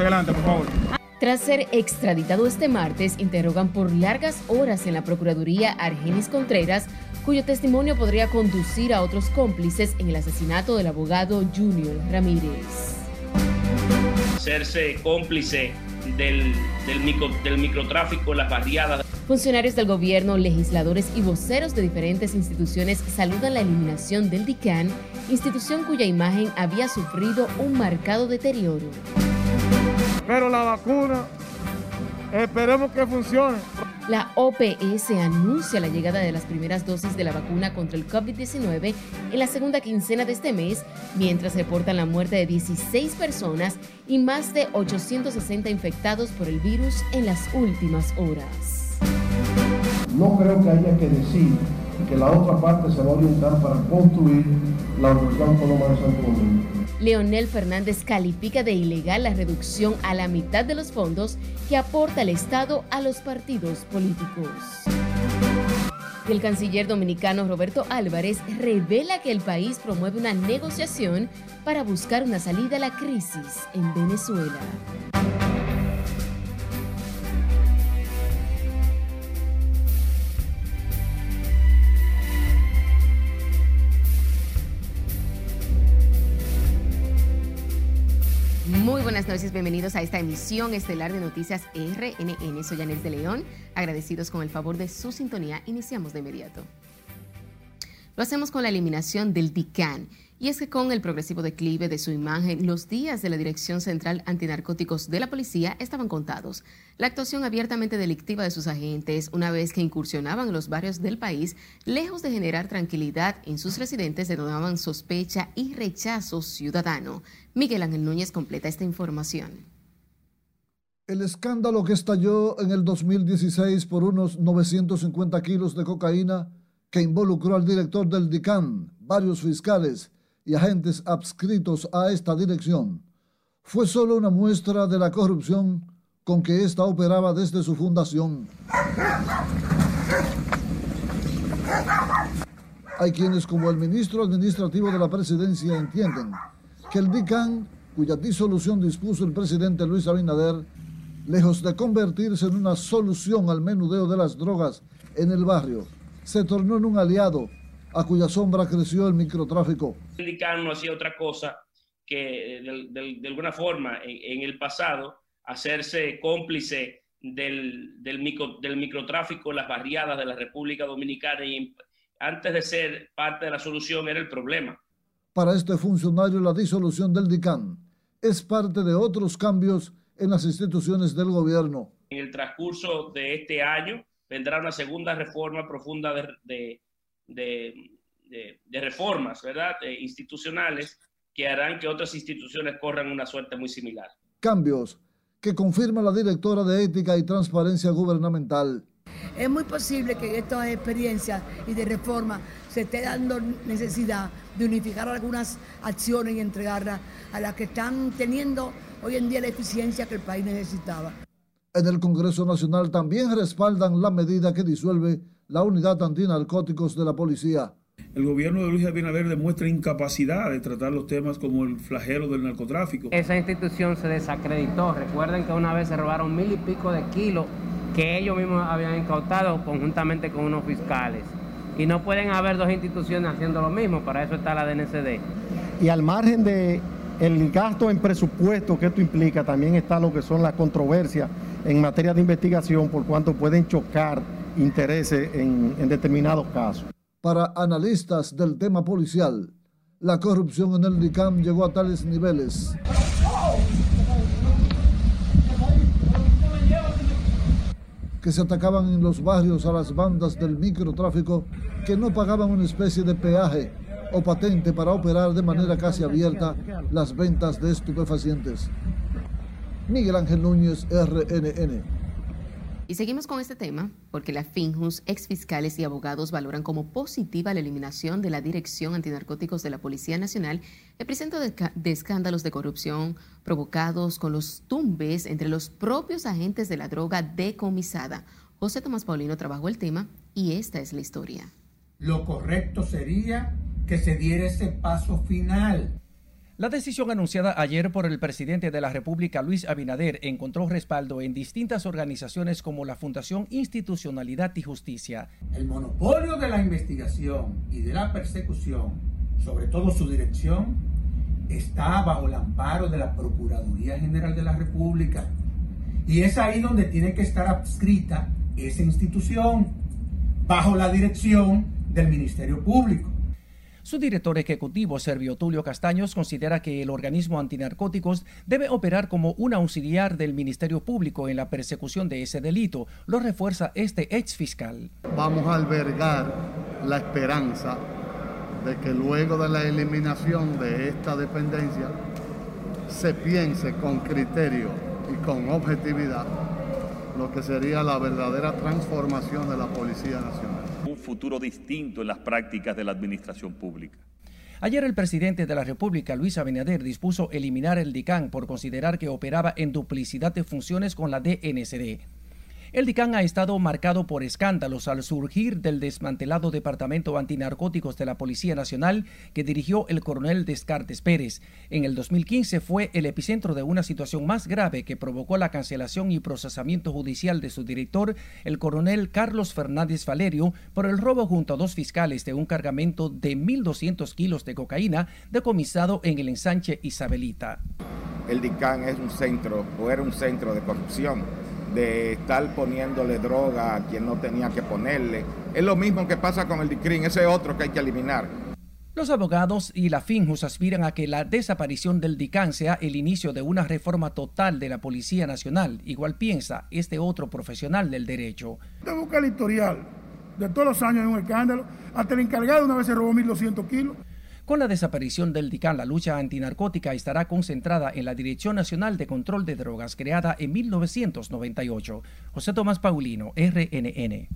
Adelante, por favor. Tras ser extraditado este martes, interrogan por largas horas en la Procuraduría Argenis Contreras, cuyo testimonio podría conducir a otros cómplices en el asesinato del abogado Junior Ramírez. Serse cómplice del, del, microtráfico, las barriadas. Funcionarios del gobierno, legisladores y voceros de diferentes instituciones saludan la eliminación del DICAN, institución cuya imagen había sufrido un marcado deterioro. Pero la vacuna, esperemos que funcione. La OPS anuncia la llegada de las primeras dosis de la vacuna contra el COVID-19 en la segunda quincena de este mes, mientras reportan la muerte de 16 personas y más de 860 infectados por el virus en las últimas horas. No creo que haya que decir que la otra parte se va a orientar para construir la Universidad Autónoma de Santo Domingo. Leonel Fernández califica de ilegal la reducción a la mitad de los fondos que aporta el Estado a los partidos políticos. El canciller dominicano Roberto Álvarez revela que el país promueve una negociación para buscar una salida a la crisis en Venezuela. Buenas noches, bienvenidos a esta emisión estelar de Noticias RNN. Soy Anel de León, agradecidos con el favor de su sintonía. Iniciamos de inmediato. Lo hacemos con la eliminación del DICAN y es que con el progresivo declive de su imagen, los días de la Dirección Central Antinarcóticos de la Policía estaban contados. La actuación abiertamente delictiva de sus agentes, una vez que incursionaban en los barrios del país, lejos de generar tranquilidad en sus residentes, denotaban sospecha y rechazo ciudadano. Miguel Ángel Núñez completa esta información. El escándalo que estalló en el 2016 por unos 950 kilos de cocaína que involucró al director del DICAN, varios fiscales, y agentes adscritos a esta dirección fue solo una muestra de la corrupción con que ésta operaba desde su fundación. Hay quienes, como el ministro administrativo de la presidencia, entienden que el DICAN, cuya disolución dispuso el presidente Luis Abinader, lejos de convertirse en una solución al menudeo de las drogas en el barrio, se tornó en un aliado a cuya sombra creció el microtráfico. El no hacía otra cosa que de, alguna forma en, el pasado hacerse cómplice del, del, micro, del microtráfico, las barriadas de la República Dominicana y antes de ser parte de la solución era el problema. Para este funcionario la disolución del DICAN es parte de otros cambios en las instituciones del gobierno. En el transcurso de este año vendrá una segunda reforma profunda de de, reformas, ¿verdad? institucionales que harán que otras instituciones corran una suerte muy similar. Cambios que confirma la directora de Ética y Transparencia Gubernamental. Es muy posible que en estas experiencias y de reforma se esté dando necesidad de unificar algunas acciones y entregarlas a las que están teniendo hoy en día la eficiencia que el país necesitaba. En el Congreso Nacional también respaldan la medida que disuelve la unidad antinarcóticos de la policía. El gobierno de Luis Abinader demuestra incapacidad de tratar los temas como el flagelo del narcotráfico. Esa institución se desacreditó. Recuerden que una vez se robaron mil y pico de kilos que ellos mismos habían incautado conjuntamente con unos fiscales. Y no pueden haber dos instituciones haciendo lo mismo, para eso está la DNCD. Y al margen de el gasto en presupuesto que esto implica, también está lo que son las controversias en materia de investigación, por cuanto pueden chocar intereses en, determinados casos. Para analistas del tema policial, la corrupción en el DICAM llegó a tales niveles que se atacaban en los barrios a las bandas del microtráfico que no pagaban una especie de peaje o patente para operar de manera casi abierta las ventas de estupefacientes. Miguel Ángel Núñez, RNN. Y seguimos con este tema porque la FINJUS, exfiscales y abogados valoran como positiva la eliminación de la Dirección Antinarcóticos de la Policía Nacional, el presente de, escándalos de corrupción provocados con los tumbes entre los propios agentes de la droga decomisada. José Tomás Paulino trabajó el tema y esta es la historia. lo correcto sería que se diera ese paso final. La decisión anunciada ayer por el presidente de la República, Luis Abinader, encontró respaldo en distintas organizaciones como la Fundación Institucionalidad y Justicia. El monopolio de la investigación y de la persecución, sobre todo su dirección, está bajo el amparo de la Procuraduría General de la República. Y es ahí donde tiene que estar adscrita esa institución, bajo la dirección del Ministerio Público. Su director ejecutivo, Servio Tulio Castaños, considera que el organismo antinarcóticos debe operar como un auxiliar del Ministerio Público en la persecución de ese delito. Lo refuerza este ex fiscal. Vamos a albergar la esperanza de que luego de la eliminación de esta dependencia se piense con criterio y con objetividad lo que sería la verdadera transformación de la Policía Nacional futuro distinto en las prácticas de la administración pública. Ayer el presidente de la República, Luis Abinader, dispuso eliminar el DICAN por considerar que operaba en duplicidad de funciones con la DNCD. El DICAN ha estado marcado por escándalos al surgir del desmantelado Departamento Antinarcóticos de la Policía Nacional que dirigió el coronel Descartes Pérez. En el 2015 fue el epicentro de una situación más grave que provocó la cancelación y procesamiento judicial de su director, el coronel Carlos Fernández Valerio, por el robo junto a dos fiscales de un cargamento de 1.200 kilos de cocaína decomisado en el ensanche Isabelita. El DICAN es un centro o era un centro de corrupción de estar poniéndole droga a quien no tenía que ponerle. Es lo mismo que pasa con el DICRIN, ese otro que hay que eliminar. Los abogados y la FINJUS aspiran a que la desaparición del DICAN sea el inicio de una reforma total de la Policía Nacional. Igual piensa este otro profesional del derecho. Usted busca el historial de todos los años en un escándalo. Hasta el encargado una vez se robó 1.200 kilos. Con la desaparición del DICAN, la lucha antinarcótica estará concentrada en la Dirección Nacional de Control de Drogas, creada en 1998. José Tomás Paulino, RNN.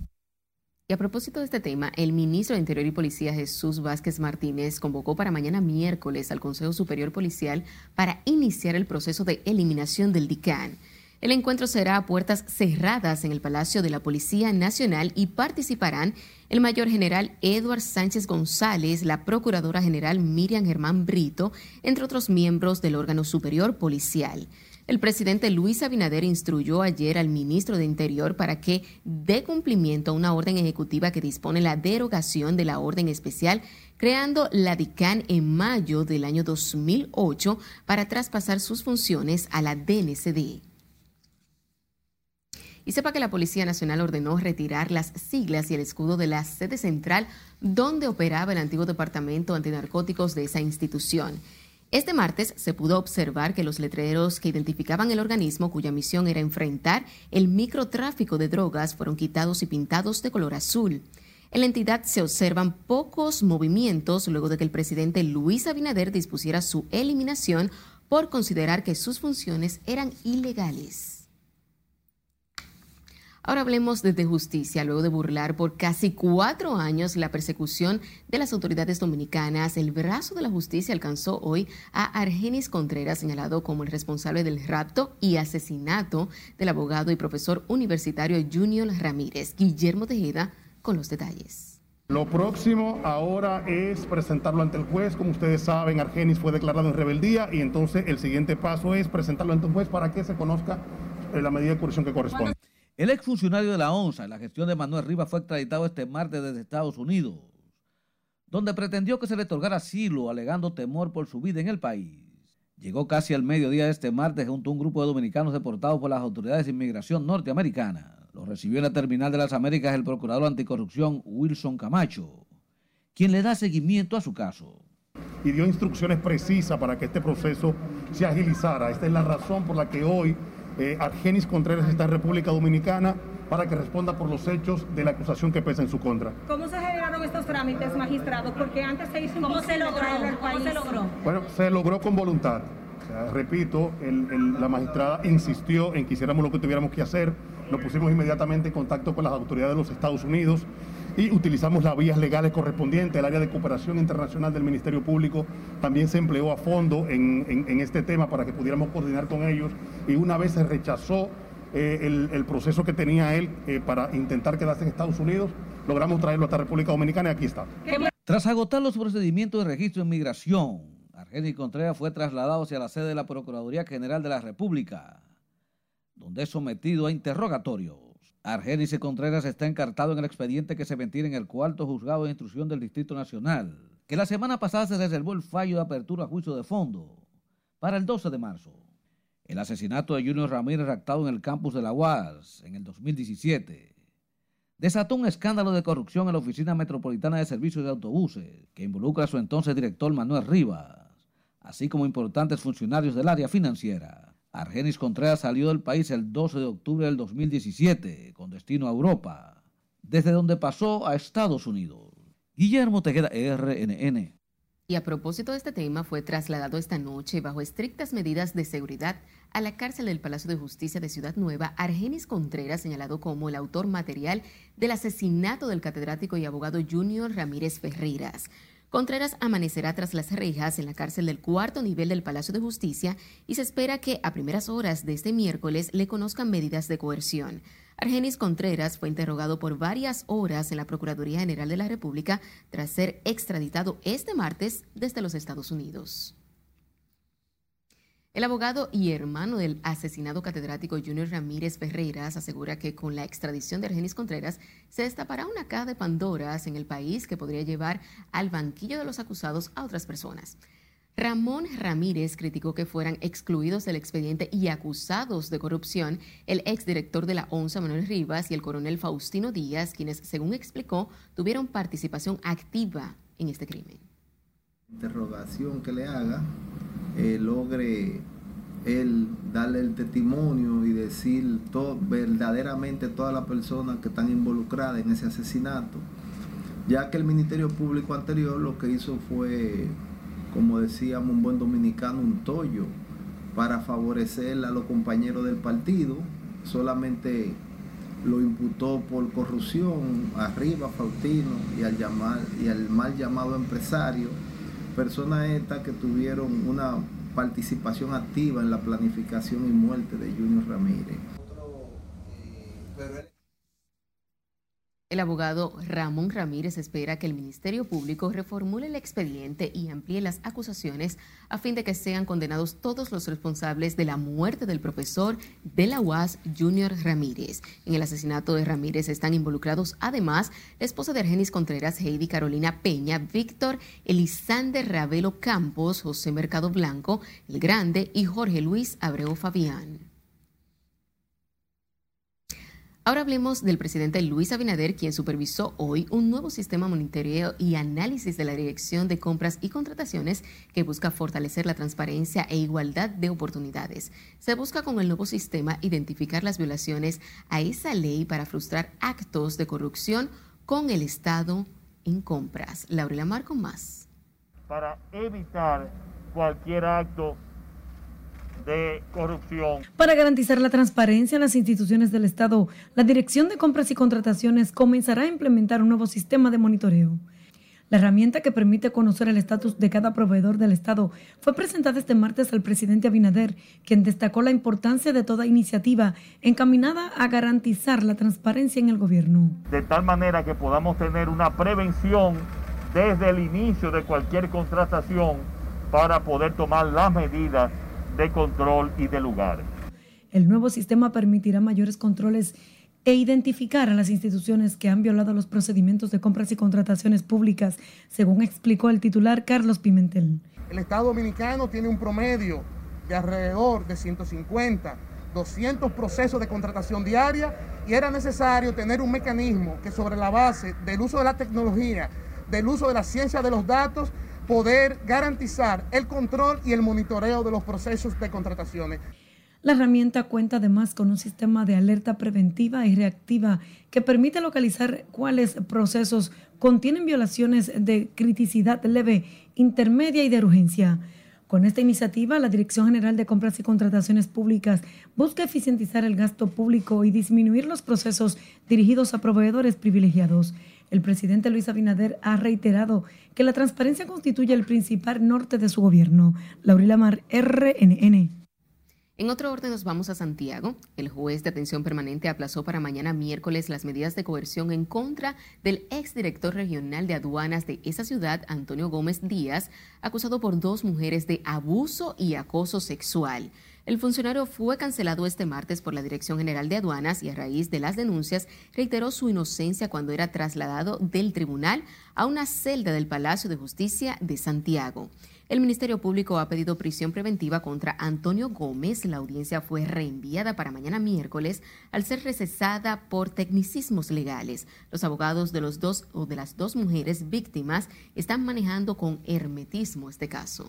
Y a propósito de este tema, el ministro de Interior y Policía Jesús Vázquez Martínez convocó para mañana miércoles al Consejo Superior Policial para iniciar el proceso de eliminación del DICAN. El encuentro será a puertas cerradas en el Palacio de la Policía Nacional y participarán el mayor general Eduard Sánchez González, la procuradora general Miriam Germán Brito, entre otros miembros del órgano superior policial. El presidente Luis Abinader instruyó ayer al ministro de Interior para que dé cumplimiento a una orden ejecutiva que dispone la derogación de la orden especial, creando la DICAN en mayo del año 2008 para traspasar sus funciones a la DNCD. Y sepa que la Policía Nacional ordenó retirar las siglas y el escudo de la sede central donde operaba el antiguo departamento antinarcóticos de esa institución. Este martes se pudo observar que los letreros que identificaban el organismo cuya misión era enfrentar el microtráfico de drogas fueron quitados y pintados de color azul. En la entidad se observan pocos movimientos luego de que el presidente Luis Abinader dispusiera su eliminación por considerar que sus funciones eran ilegales. Ahora hablemos desde justicia, luego de burlar por casi cuatro años la persecución de las autoridades dominicanas. El brazo de la justicia alcanzó hoy a Argenis Contreras, señalado como el responsable del rapto y asesinato del abogado y profesor universitario Junior Ramírez. Guillermo Tejeda con los detalles. Lo próximo ahora es presentarlo ante el juez. Como ustedes saben, Argenis fue declarado en rebeldía y entonces el siguiente paso es presentarlo ante el juez para que se conozca eh, la medida de coerción que corresponde. El exfuncionario de la ONSA en la gestión de Manuel Rivas fue extraditado este martes desde Estados Unidos, donde pretendió que se le otorgara asilo alegando temor por su vida en el país. Llegó casi al mediodía de este martes junto a un grupo de dominicanos deportados por las autoridades de inmigración norteamericanas. Lo recibió en la terminal de las Américas el procurador anticorrupción Wilson Camacho, quien le da seguimiento a su caso. Y dio instrucciones precisas para que este proceso se agilizara. Esta es la razón por la que hoy eh, Argenis Contreras está en República Dominicana para que responda por los hechos de la acusación que pesa en su contra. ¿Cómo se generaron estos trámites, magistrados? Porque antes se hizo ¿Cómo se logró? ¿Cómo se logró? Bueno, se logró con voluntad. repito, la magistrada insistió en que hiciéramos lo que tuviéramos que hacer. Nos pusimos inmediatamente en contacto con las autoridades de los Estados Unidos y utilizamos las vías legales correspondientes. El área de cooperación internacional del Ministerio Público también se empleó a fondo en, este tema para que pudiéramos coordinar con ellos y una vez se rechazó eh, el, proceso que tenía él eh, para intentar quedarse en Estados Unidos, logramos traerlo hasta República Dominicana y aquí está. Tras agotar los procedimientos de registro de migración, Argenis Contreras fue trasladado hacia la sede de la Procuraduría General de la República, donde es sometido a interrogatorios. Argenis Contreras está encartado en el expediente que se ventila en el cuarto juzgado de instrucción del Distrito Nacional, que la semana pasada se reservó el fallo de apertura a juicio de fondo para el 12 de marzo. El asesinato de Junior Ramírez raptado en el campus de la UAS en el 2017 desató un escándalo de corrupción en la Oficina Metropolitana de Servicios de Autobuses que involucra a su entonces director Manuel Rivas, así como importantes funcionarios del área financiera. Argenis Contreras salió del país el 12 de octubre del 2017 con destino a Europa, desde donde pasó a Estados Unidos. Guillermo Tejeda, RNN. Y a propósito de este tema, fue trasladado esta noche bajo estrictas medidas de seguridad a la cárcel del Palacio de Justicia de Ciudad Nueva Argenis Contreras, señalado como el autor material del asesinato del catedrático y abogado Junior Ramírez Ferreiras. Contreras amanecerá tras las rejas en la cárcel del cuarto nivel del Palacio de Justicia y se espera que a primeras horas de este miércoles le conozcan medidas de coerción. Argenis Contreras fue interrogado por varias horas en la Procuraduría General de la República tras ser extraditado este martes desde los Estados Unidos. El abogado y hermano del asesinado catedrático Junior Ramírez Ferreiras asegura que con la extradición de Argenis Contreras se destapará una caja de Pandoras en el país que podría llevar al banquillo de los acusados a otras personas. Ramón Ramírez criticó que fueran excluidos del expediente y acusados de corrupción el exdirector de la ONSA Manuel Rivas y el coronel Faustino Díaz, quienes, según explicó, tuvieron participación activa en este crimen. Interrogación que le haga eh, logre él darle el testimonio y decir todo, verdaderamente todas las personas que están involucradas en ese asesinato, ya que el Ministerio Público anterior lo que hizo fue, como decíamos un buen dominicano, un tollo para favorecer a los compañeros del partido, solamente lo imputó por corrupción arriba Faustino y al, llamar, y al mal llamado empresario personas estas que tuvieron una participación activa en la planificación y muerte de Junior Ramírez. El abogado Ramón Ramírez espera que el Ministerio Público reformule el expediente y amplíe las acusaciones a fin de que sean condenados todos los responsables de la muerte del profesor de la UAS, Junior Ramírez. En el asesinato de Ramírez están involucrados además la esposa de Argenis Contreras, Heidi Carolina Peña, Víctor Elisander Ravelo Campos, José Mercado Blanco, El Grande y Jorge Luis Abreu Fabián. Ahora hablemos del presidente Luis Abinader, quien supervisó hoy un nuevo sistema monitoreo y análisis de la Dirección de Compras y Contrataciones que busca fortalecer la transparencia e igualdad de oportunidades. Se busca con el nuevo sistema identificar las violaciones a esa ley para frustrar actos de corrupción con el Estado en compras. Laurela Mar con más. Para evitar cualquier acto de corrupción. Para garantizar la transparencia en las instituciones del Estado, la Dirección de Compras y Contrataciones comenzará a implementar un nuevo sistema de monitoreo. La herramienta que permite conocer el estatus de cada proveedor del Estado fue presentada este martes al presidente Abinader, quien destacó la importancia de toda iniciativa encaminada a garantizar la transparencia en el gobierno. De tal manera que podamos tener una prevención desde el inicio de cualquier contratación para poder tomar las medidas de control y de lugar. El nuevo sistema permitirá mayores controles e identificar a las instituciones que han violado los procedimientos de compras y contrataciones públicas, según explicó el titular Carlos Pimentel. El Estado Dominicano tiene un promedio de alrededor de 150, 200 procesos de contratación diaria y era necesario tener un mecanismo que sobre la base del uso de la tecnología, del uso de la ciencia de los datos, poder garantizar el control y el monitoreo de los procesos de contrataciones. La herramienta cuenta además con un sistema de alerta preventiva y reactiva que permite localizar cuáles procesos contienen violaciones de criticidad leve, intermedia y de urgencia. Con esta iniciativa, la Dirección General de Compras y Contrataciones Públicas busca eficientizar el gasto público y disminuir los procesos dirigidos a proveedores privilegiados. El presidente Luis Abinader ha reiterado que la transparencia constituye el principal norte de su gobierno. Laurila Mar, RNN. En otro orden nos vamos a Santiago. El juez de atención permanente aplazó para mañana miércoles las medidas de coerción en contra del exdirector regional de aduanas de esa ciudad, Antonio Gómez Díaz, acusado por dos mujeres de abuso y acoso sexual. El funcionario fue cancelado este martes por la Dirección General de Aduanas y a raíz de las denuncias reiteró su inocencia cuando era trasladado del tribunal a una celda del Palacio de Justicia de Santiago. El Ministerio Público ha pedido prisión preventiva contra Antonio Gómez. La audiencia fue reenviada para mañana miércoles al ser recesada por tecnicismos legales. Los abogados de los dos o de las dos mujeres víctimas están manejando con hermetismo este caso.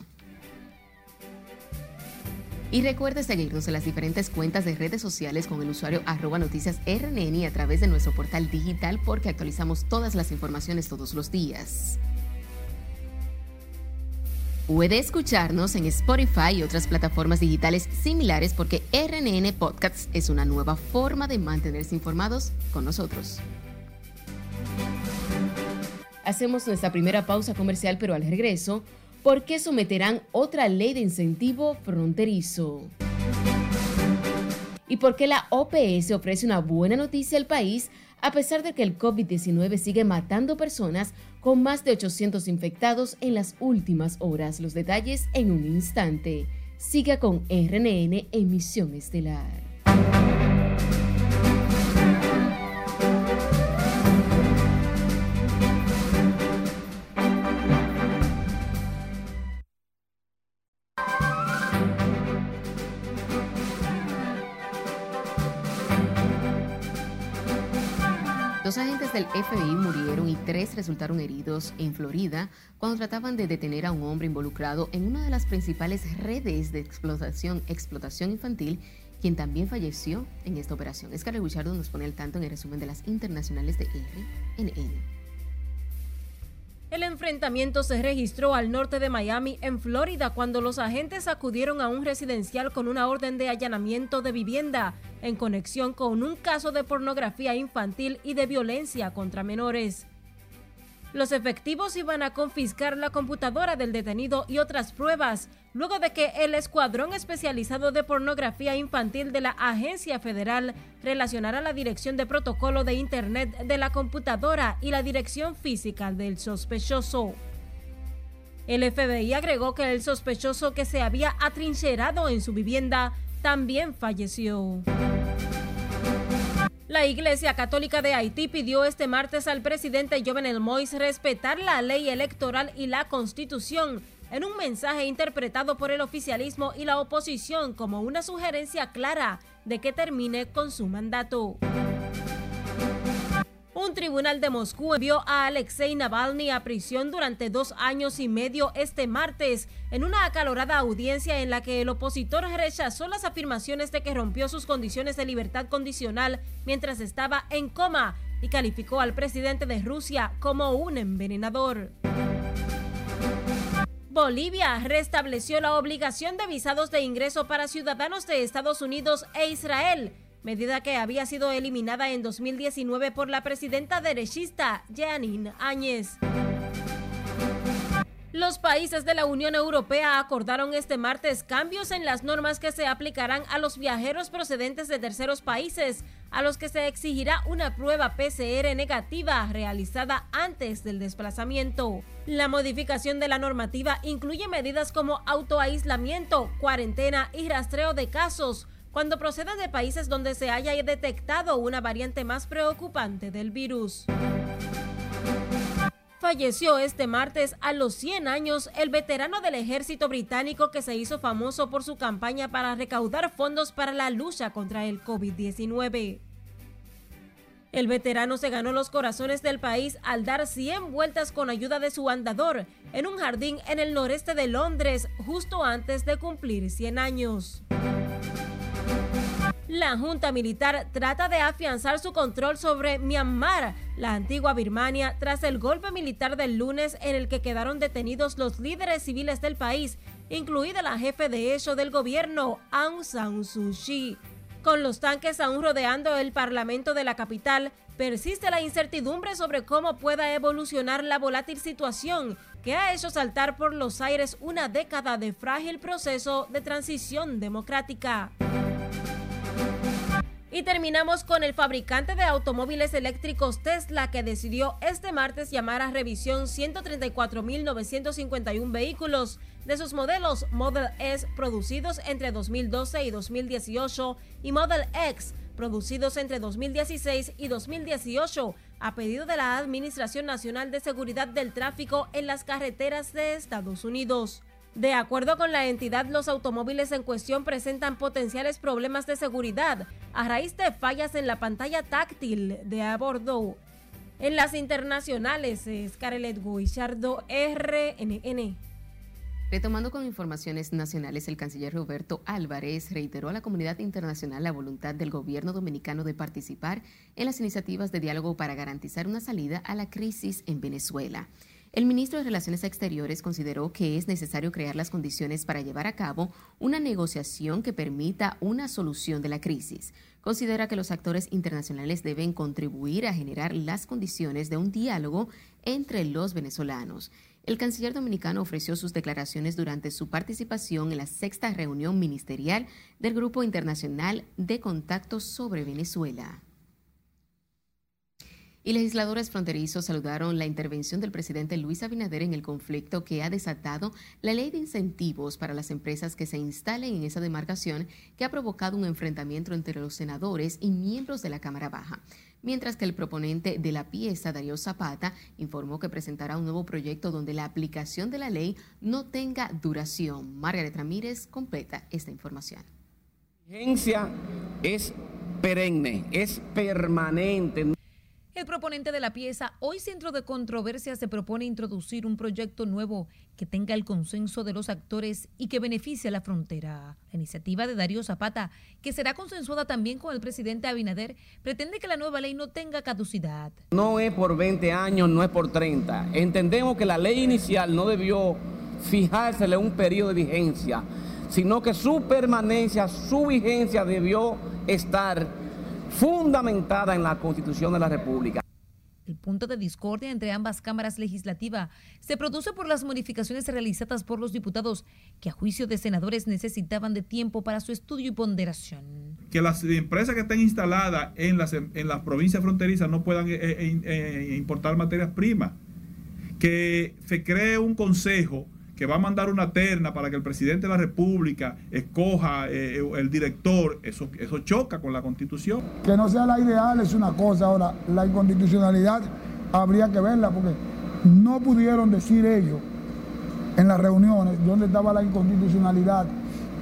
Y recuerde seguirnos en las diferentes cuentas de redes sociales con el usuario arroba noticias RNN a través de nuestro portal digital porque actualizamos todas las informaciones todos los días. Puede escucharnos en Spotify y otras plataformas digitales similares porque RNN Podcasts es una nueva forma de mantenerse informados con nosotros. Hacemos nuestra primera pausa comercial, pero al regreso, ¿por qué someterán otra ley de incentivo fronterizo? ¿Y por qué la OPS ofrece una buena noticia al país a pesar de que el COVID-19 sigue matando personas con más de 800 infectados en las últimas horas. Los detalles en un instante. Siga con RNN Emisión Estelar. Dos agentes del FBI murieron y tres resultaron heridos en Florida cuando trataban de detener a un hombre involucrado en una de las principales redes de explotación, explotación infantil, quien también falleció en esta operación. Escarlett Guichardo nos pone al tanto en el resumen de las internacionales de RNN. El enfrentamiento se registró al norte de Miami, en Florida, cuando los agentes acudieron a un residencial con una orden de allanamiento de vivienda en conexión con un caso de pornografía infantil y de violencia contra menores. Los efectivos iban a confiscar la computadora del detenido y otras pruebas, luego de que el Escuadrón Especializado de Pornografía Infantil de la Agencia Federal relacionara la dirección de protocolo de Internet de la computadora y la dirección física del sospechoso. El FBI agregó que el sospechoso que se había atrincherado en su vivienda también falleció. La Iglesia Católica de Haití pidió este martes al presidente Jovenel Moïse respetar la ley electoral y la constitución en un mensaje interpretado por el oficialismo y la oposición como una sugerencia clara de que termine con su mandato. Un tribunal de Moscú envió a Alexei Navalny a prisión durante dos años y medio este martes, en una acalorada audiencia en la que el opositor rechazó las afirmaciones de que rompió sus condiciones de libertad condicional mientras estaba en coma y calificó al presidente de Rusia como un envenenador. Bolivia restableció la obligación de visados de ingreso para ciudadanos de Estados Unidos e Israel medida que había sido eliminada en 2019 por la presidenta derechista Jeanine Áñez. Los países de la Unión Europea acordaron este martes cambios en las normas que se aplicarán a los viajeros procedentes de terceros países, a los que se exigirá una prueba PCR negativa realizada antes del desplazamiento. La modificación de la normativa incluye medidas como autoaislamiento, cuarentena y rastreo de casos, cuando procedan de países donde se haya detectado una variante más preocupante del virus. Falleció este martes a los 100 años el veterano del ejército británico que se hizo famoso por su campaña para recaudar fondos para la lucha contra el COVID-19. El veterano se ganó los corazones del país al dar 100 vueltas con ayuda de su andador en un jardín en el noreste de Londres justo antes de cumplir 100 años. La Junta Militar trata de afianzar su control sobre Myanmar, la antigua Birmania, tras el golpe militar del lunes en el que quedaron detenidos los líderes civiles del país, incluida la jefe de hecho del gobierno, Aung San Suu Kyi. Con los tanques aún rodeando el Parlamento de la capital, persiste la incertidumbre sobre cómo pueda evolucionar la volátil situación que ha hecho saltar por los aires una década de frágil proceso de transición democrática. Y terminamos con el fabricante de automóviles eléctricos Tesla que decidió este martes llamar a revisión 134.951 vehículos de sus modelos Model S producidos entre 2012 y 2018 y Model X producidos entre 2016 y 2018 a pedido de la Administración Nacional de Seguridad del Tráfico en las carreteras de Estados Unidos. De acuerdo con la entidad, los automóviles en cuestión presentan potenciales problemas de seguridad a raíz de fallas en la pantalla táctil de a. En las internacionales, Scarlett Guichardo, RNN. Retomando con informaciones nacionales, el canciller Roberto Álvarez reiteró a la comunidad internacional la voluntad del gobierno dominicano de participar en las iniciativas de diálogo para garantizar una salida a la crisis en Venezuela. El ministro de Relaciones Exteriores consideró que es necesario crear las condiciones para llevar a cabo una negociación que permita una solución de la crisis. Considera que los actores internacionales deben contribuir a generar las condiciones de un diálogo entre los venezolanos. El canciller dominicano ofreció sus declaraciones durante su participación en la sexta reunión ministerial del Grupo Internacional de Contactos sobre Venezuela. Y legisladores fronterizos saludaron la intervención del presidente Luis Abinader en el conflicto que ha desatado la ley de incentivos para las empresas que se instalen en esa demarcación que ha provocado un enfrentamiento entre los senadores y miembros de la Cámara Baja. Mientras que el proponente de la pieza, Darío Zapata, informó que presentará un nuevo proyecto donde la aplicación de la ley no tenga duración. Margaret Ramírez completa esta información. La es perenne, es permanente. El proponente de la pieza, hoy centro de controversia, se propone introducir un proyecto nuevo que tenga el consenso de los actores y que beneficie a la frontera. La iniciativa de Darío Zapata, que será consensuada también con el presidente Abinader, pretende que la nueva ley no tenga caducidad. No es por 20 años, no es por 30. Entendemos que la ley inicial no debió fijársele un periodo de vigencia, sino que su permanencia, su vigencia debió estar fundamentada en la Constitución de la República. El punto de discordia entre ambas cámaras legislativas se produce por las modificaciones realizadas por los diputados que a juicio de senadores necesitaban de tiempo para su estudio y ponderación. Que las empresas que estén instaladas en las, en las provincias fronterizas no puedan eh, eh, eh, importar materias primas. Que se cree un consejo que va a mandar una terna para que el presidente de la República escoja eh, el director, eso, eso choca con la constitución. Que no sea la ideal es una cosa, ahora la inconstitucionalidad habría que verla porque no pudieron decir ellos en las reuniones dónde estaba la inconstitucionalidad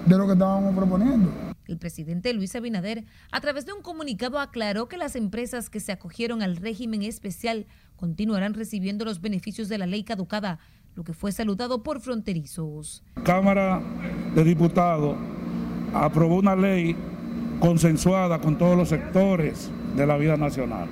de lo que estábamos proponiendo. El presidente Luis Abinader, a través de un comunicado, aclaró que las empresas que se acogieron al régimen especial continuarán recibiendo los beneficios de la ley caducada, lo que fue saludado por fronterizos. Cámara de Diputados aprobó una ley consensuada con todos los sectores de la vida nacional.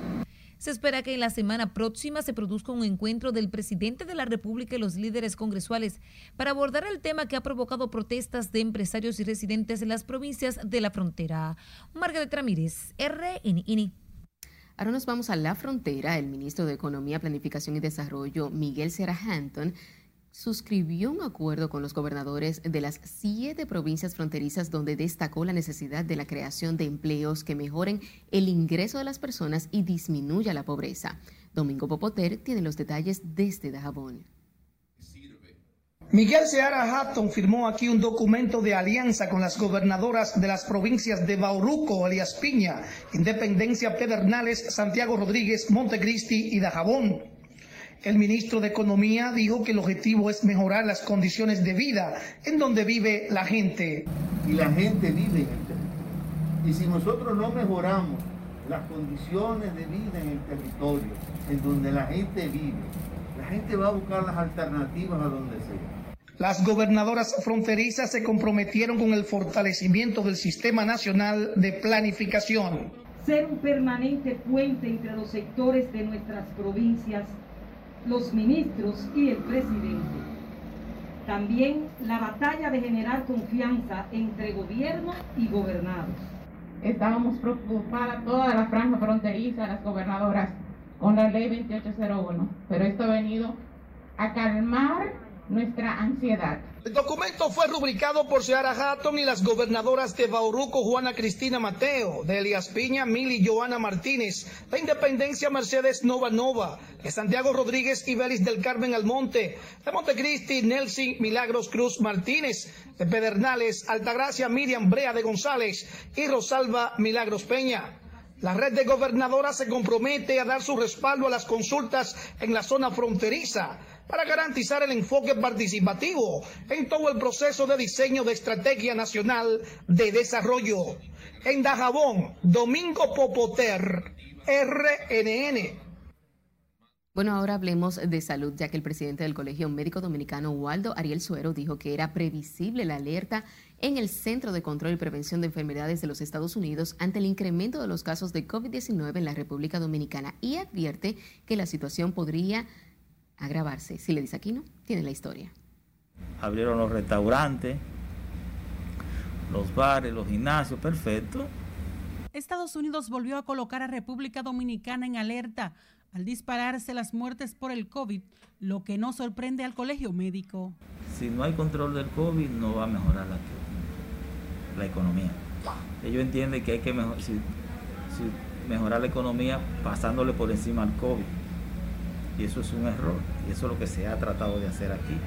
Se espera que en la semana próxima se produzca un encuentro del presidente de la República y los líderes congresuales para abordar el tema que ha provocado protestas de empresarios y residentes en las provincias de la frontera. Margaret Ramírez, RNN. Ahora nos vamos a la frontera. El ministro de Economía, Planificación y Desarrollo, Miguel Serra Hampton, suscribió un acuerdo con los gobernadores de las siete provincias fronterizas donde destacó la necesidad de la creación de empleos que mejoren el ingreso de las personas y disminuya la pobreza. Domingo Popoter tiene los detalles desde Dajabón. Miguel Seara Hatton firmó aquí un documento de alianza con las gobernadoras de las provincias de Bauruco, Elias Piña, Independencia Pedernales, Santiago Rodríguez, Montecristi y Dajabón. El ministro de Economía dijo que el objetivo es mejorar las condiciones de vida en donde vive la gente. Y la gente vive en el territorio. Y si nosotros no mejoramos las condiciones de vida en el territorio, en donde la gente vive, la gente va a buscar las alternativas a donde sea. Las gobernadoras fronterizas se comprometieron con el fortalecimiento del Sistema Nacional de Planificación. Ser un permanente puente entre los sectores de nuestras provincias, los ministros y el presidente. También la batalla de generar confianza entre gobierno y gobernados. Estábamos preocupadas toda la franja fronteriza, las gobernadoras, con la ley 2801, pero esto ha venido a calmar nuestra ansiedad. El documento fue rubricado por Seara Hatton y las gobernadoras de Bauruco, Juana Cristina Mateo, de Elias Piña, Mili Joana Martínez, de Independencia Mercedes Nova Nova, de Santiago Rodríguez y Belis del Carmen Almonte, de Montecristi Nelson Milagros Cruz Martínez, de Pedernales Altagracia Miriam Brea de González y Rosalba Milagros Peña. La red de gobernadoras se compromete a dar su respaldo a las consultas en la zona fronteriza para garantizar el enfoque participativo en todo el proceso de diseño de estrategia nacional de desarrollo. En Dajabón, Domingo Popoter, RNN. Bueno, ahora hablemos de salud, ya que el presidente del Colegio Médico Dominicano, Waldo Ariel Suero, dijo que era previsible la alerta en el Centro de Control y Prevención de Enfermedades de los Estados Unidos ante el incremento de los casos de COVID-19 en la República Dominicana y advierte que la situación podría agravarse. Si le dice aquí, no, tiene la historia. Abrieron los restaurantes, los bares, los gimnasios, perfecto. Estados Unidos volvió a colocar a República Dominicana en alerta al dispararse las muertes por el COVID, lo que no sorprende al colegio médico. Si no hay control del COVID, no va a mejorar la, la economía. Ellos entienden que hay que mejorar la economía pasándole por encima al COVID. Y eso es un error. Y eso es lo que se ha tratado de hacer aquí.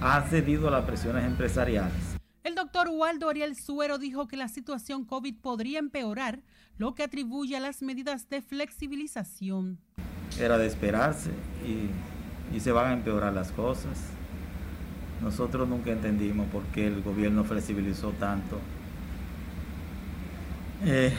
Ha cedido a las presiones empresariales. El doctor Waldo Ariel Suero dijo que la situación COVID podría empeorar, lo que atribuye a las medidas de flexibilización. Era de esperarse y, se van a empeorar las cosas. Nosotros nunca entendimos por qué el gobierno flexibilizó tanto eh,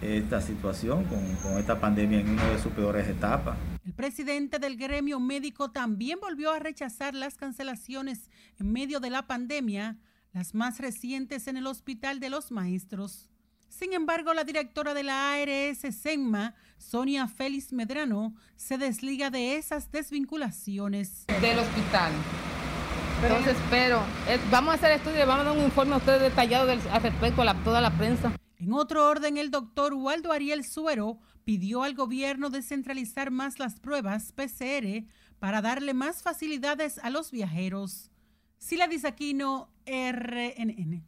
esta situación con, con esta pandemia en una de sus peores etapas. Presidente del gremio médico también volvió a rechazar las cancelaciones en medio de la pandemia las más recientes en el Hospital de los Maestros. Sin embargo, la directora de la ARS SENMA, Sonia Félix Medrano, se desliga de esas desvinculaciones. Del hospital. Entonces, pero eh, vamos a hacer estudios, vamos a dar un informe a ustedes detallado al respecto a toda la prensa. En otro orden, el doctor Waldo Ariel Suero pidió al gobierno descentralizar más las pruebas PCR para darle más facilidades a los viajeros. Sila Disaquino, RNN.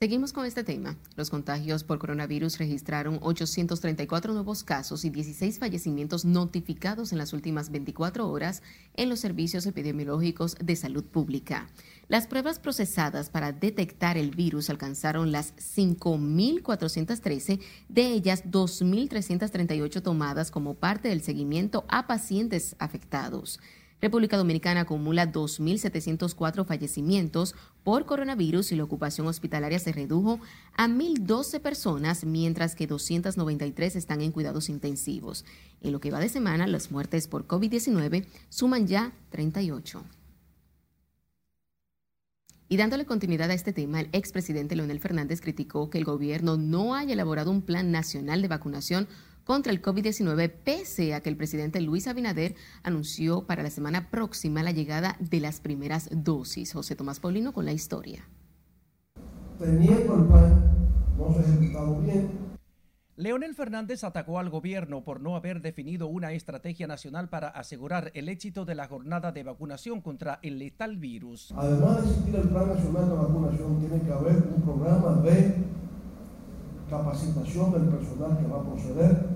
Seguimos con este tema. Los contagios por coronavirus registraron 834 nuevos casos y 16 fallecimientos notificados en las últimas 24 horas en los servicios epidemiológicos de salud pública. Las pruebas procesadas para detectar el virus alcanzaron las 5.413, de ellas 2.338 tomadas como parte del seguimiento a pacientes afectados. República Dominicana acumula 2.704 fallecimientos por coronavirus y la ocupación hospitalaria se redujo a 1.012 personas, mientras que 293 están en cuidados intensivos. En lo que va de semana, las muertes por COVID-19 suman ya 38. Y dándole continuidad a este tema, el expresidente Leonel Fernández criticó que el gobierno no haya elaborado un plan nacional de vacunación contra el COVID-19, pese a que el presidente Luis Abinader anunció para la semana próxima la llegada de las primeras dosis. José Tomás Paulino con la historia. Teniendo el plan, no se ejecutado bien. Leonel Fernández atacó al gobierno por no haber definido una estrategia nacional para asegurar el éxito de la jornada de vacunación contra el letal virus. Además de existir el Plan Nacional de Vacunación, tiene que haber un programa de capacitación del personal que va a proceder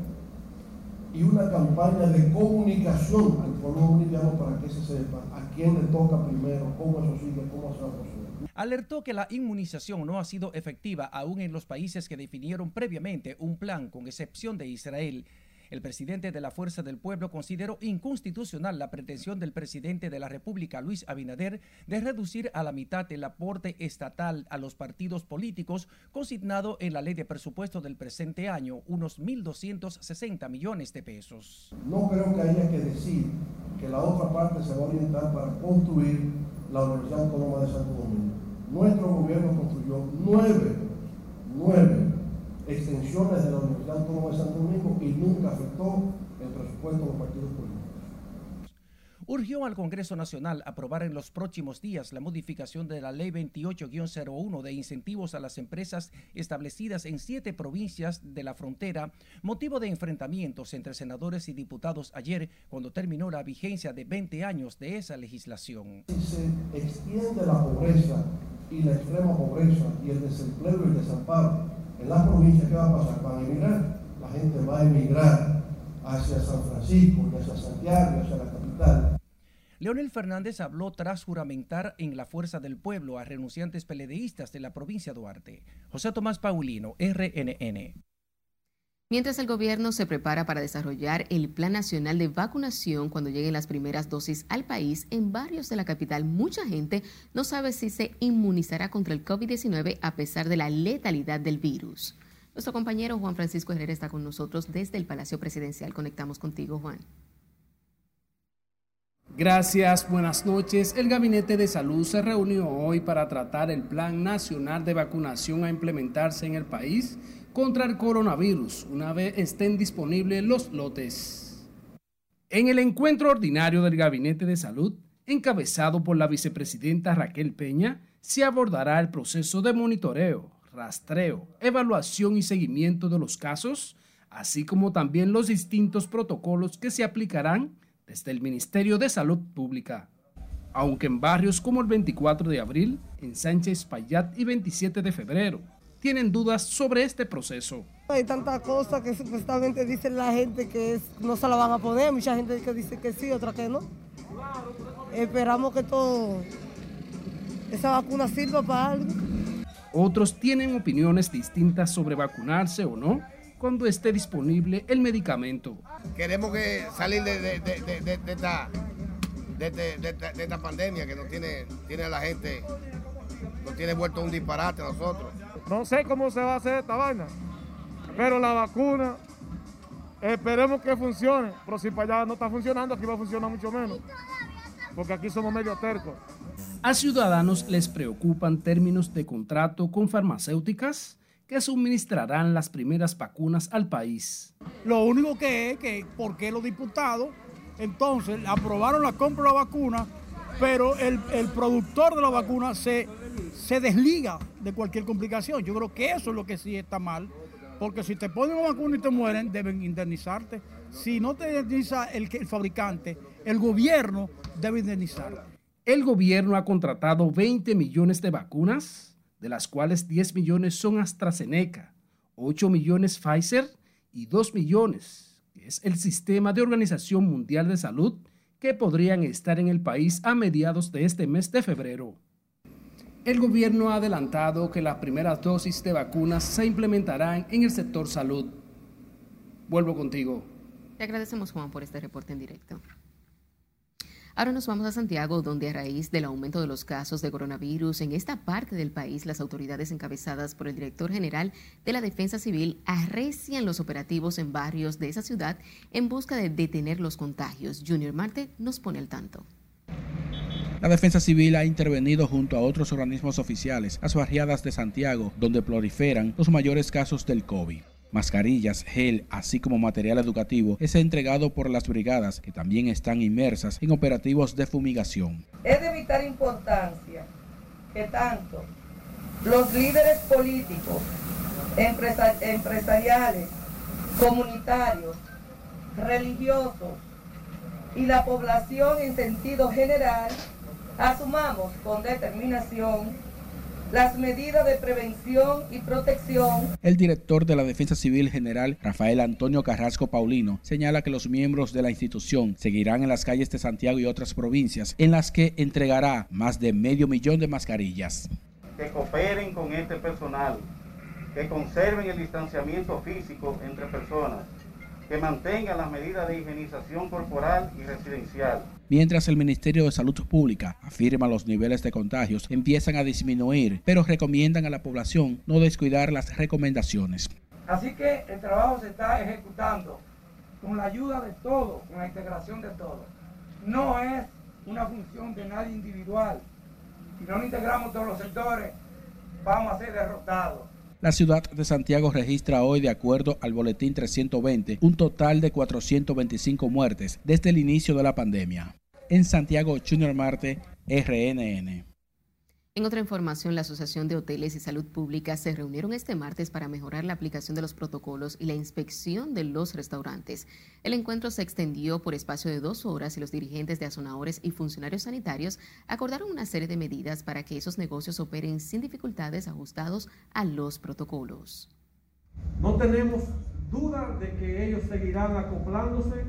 y una campaña de comunicación al pueblo dominicano para que se sepa a quién le toca primero, cómo eso sigue, cómo se va a proceder. Alertó que la inmunización no ha sido efectiva aún en los países que definieron previamente un plan, con excepción de Israel. El presidente de la Fuerza del Pueblo consideró inconstitucional la pretensión del presidente de la República, Luis Abinader, de reducir a la mitad el aporte estatal a los partidos políticos consignado en la ley de presupuesto del presente año, unos 1.260 millones de pesos. No creo que haya que decir que la otra parte se va a orientar para construir la Universidad Autónoma de Santo Domingo. Nuestro gobierno construyó nueve, nueve extensiones de la Universidad Autónoma de Santo Domingo y nunca afectó el presupuesto de los partidos políticos. Urgió al Congreso Nacional aprobar en los próximos días la modificación de la Ley 28-01 de incentivos a las empresas establecidas en siete provincias de la frontera, motivo de enfrentamientos entre senadores y diputados ayer cuando terminó la vigencia de 20 años de esa legislación. Se extiende la pobreza y la extrema pobreza y el desempleo y el desamparo en las provincias, ¿qué va a pasar? Van a emigrar. La gente va a emigrar hacia San Francisco, hacia Santiago, hacia la capital. Leonel Fernández habló tras juramentar en la Fuerza del Pueblo a renunciantes peledeístas de la provincia de Duarte. José Tomás Paulino, RNN. Mientras el gobierno se prepara para desarrollar el Plan Nacional de Vacunación cuando lleguen las primeras dosis al país, en barrios de la capital mucha gente no sabe si se inmunizará contra el COVID-19 a pesar de la letalidad del virus. Nuestro compañero Juan Francisco Herrera está con nosotros desde el Palacio Presidencial. Conectamos contigo, Juan. Gracias, buenas noches. El Gabinete de Salud se reunió hoy para tratar el Plan Nacional de Vacunación a implementarse en el país contra el coronavirus, una vez estén disponibles los lotes. En el encuentro ordinario del Gabinete de Salud, encabezado por la vicepresidenta Raquel Peña, se abordará el proceso de monitoreo, rastreo, evaluación y seguimiento de los casos, así como también los distintos protocolos que se aplicarán desde el Ministerio de Salud Pública. Aunque en barrios como el 24 de abril, en Sánchez Payat y 27 de febrero, tienen dudas sobre este proceso. Hay tantas cosas que supuestamente dice la gente que no se la van a poner, mucha gente que dice que sí, otra que no. Esperamos que todo esa vacuna sirva para algo. Otros tienen opiniones distintas sobre vacunarse o no cuando esté disponible el medicamento. Queremos que salir de, de, de, de esta, esta, pandemia que nos tiene, tiene a la gente, nos tiene vuelto un disparate a nosotros. No sé cómo se va a hacer esta vaina, pero la vacuna, esperemos que funcione, pero si para allá no está funcionando, aquí va a funcionar mucho menos, porque aquí somos medio tercos. A ciudadanos les preocupan términos de contrato con farmacéuticas que suministrarán las primeras vacunas al país. Lo único que es que, porque los diputados entonces aprobaron la compra de la vacuna, pero el, productor de la vacuna se, se desliga de cualquier complicación. Yo creo que eso es lo que sí está mal, porque si te ponen una vacuna y te mueren, deben indemnizarte. Si no te indemniza el, el fabricante, el gobierno debe indemnizarte. El gobierno ha contratado 20 millones de vacunas de las cuales 10 millones son AstraZeneca, 8 millones Pfizer y 2 millones, que es el Sistema de Organización Mundial de Salud, que podrían estar en el país a mediados de este mes de febrero. El gobierno ha adelantado que las primeras dosis de vacunas se implementarán en el sector salud. Vuelvo contigo. Te agradecemos, Juan, por este reporte en directo. Ahora nos vamos a Santiago, donde a raíz del aumento de los casos de coronavirus en esta parte del país, las autoridades encabezadas por el director general de la Defensa Civil arrecian los operativos en barrios de esa ciudad en busca de detener los contagios. Junior Marte nos pone al tanto. La Defensa Civil ha intervenido junto a otros organismos oficiales las barriadas de Santiago, donde proliferan los mayores casos del COVID mascarillas, gel, así como material educativo, es entregado por las brigadas que también están inmersas en operativos de fumigación. Es de vital importancia que tanto los líderes políticos, empresariales, comunitarios, religiosos y la población en sentido general asumamos con determinación las medidas de prevención y protección. El director de la Defensa Civil General, Rafael Antonio Carrasco Paulino, señala que los miembros de la institución seguirán en las calles de Santiago y otras provincias, en las que entregará más de medio millón de mascarillas. Que cooperen con este personal, que conserven el distanciamiento físico entre personas, que mantengan las medidas de higienización corporal y residencial Mientras el Ministerio de Salud Pública afirma los niveles de contagios empiezan a disminuir, pero recomiendan a la población no descuidar las recomendaciones. Así que el trabajo se está ejecutando con la ayuda de todos, con la integración de todos. No es una función de nadie individual. Si no integramos todos los sectores, vamos a ser derrotados. La ciudad de Santiago registra hoy, de acuerdo al boletín 320, un total de 425 muertes desde el inicio de la pandemia. En Santiago, Junior Marte, RNN. En otra información, la Asociación de Hoteles y Salud Pública se reunieron este martes para mejorar la aplicación de los protocolos y la inspección de los restaurantes. El encuentro se extendió por espacio de dos horas y los dirigentes de azonadores y funcionarios sanitarios acordaron una serie de medidas para que esos negocios operen sin dificultades ajustados a los protocolos. No tenemos duda de que ellos seguirán acoplándose,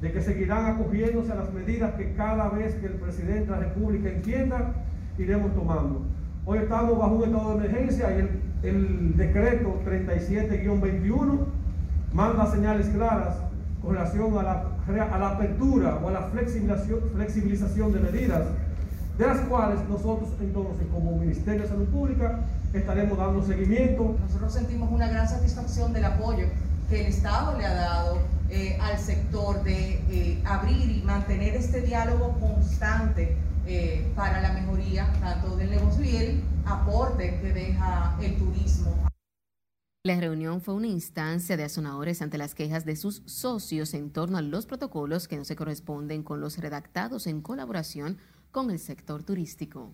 de que seguirán acogiéndose a las medidas que cada vez que el presidente de la República entienda iremos tomando. Hoy estamos bajo un estado de emergencia y el, decreto 37-21 manda señales claras con relación a la, a la apertura o a la flexibilización, flexibilización de medidas, de las cuales nosotros entonces como Ministerio de Salud Pública estaremos dando seguimiento. Nosotros sentimos una gran satisfacción del apoyo que el Estado le ha dado eh, al sector de eh, abrir y mantener este diálogo constante eh, para la mejoría tanto del negocio y el aporte que deja el turismo. La reunión fue una instancia de azonadores ante las quejas de sus socios en torno a los protocolos que no se corresponden con los redactados en colaboración con el sector turístico.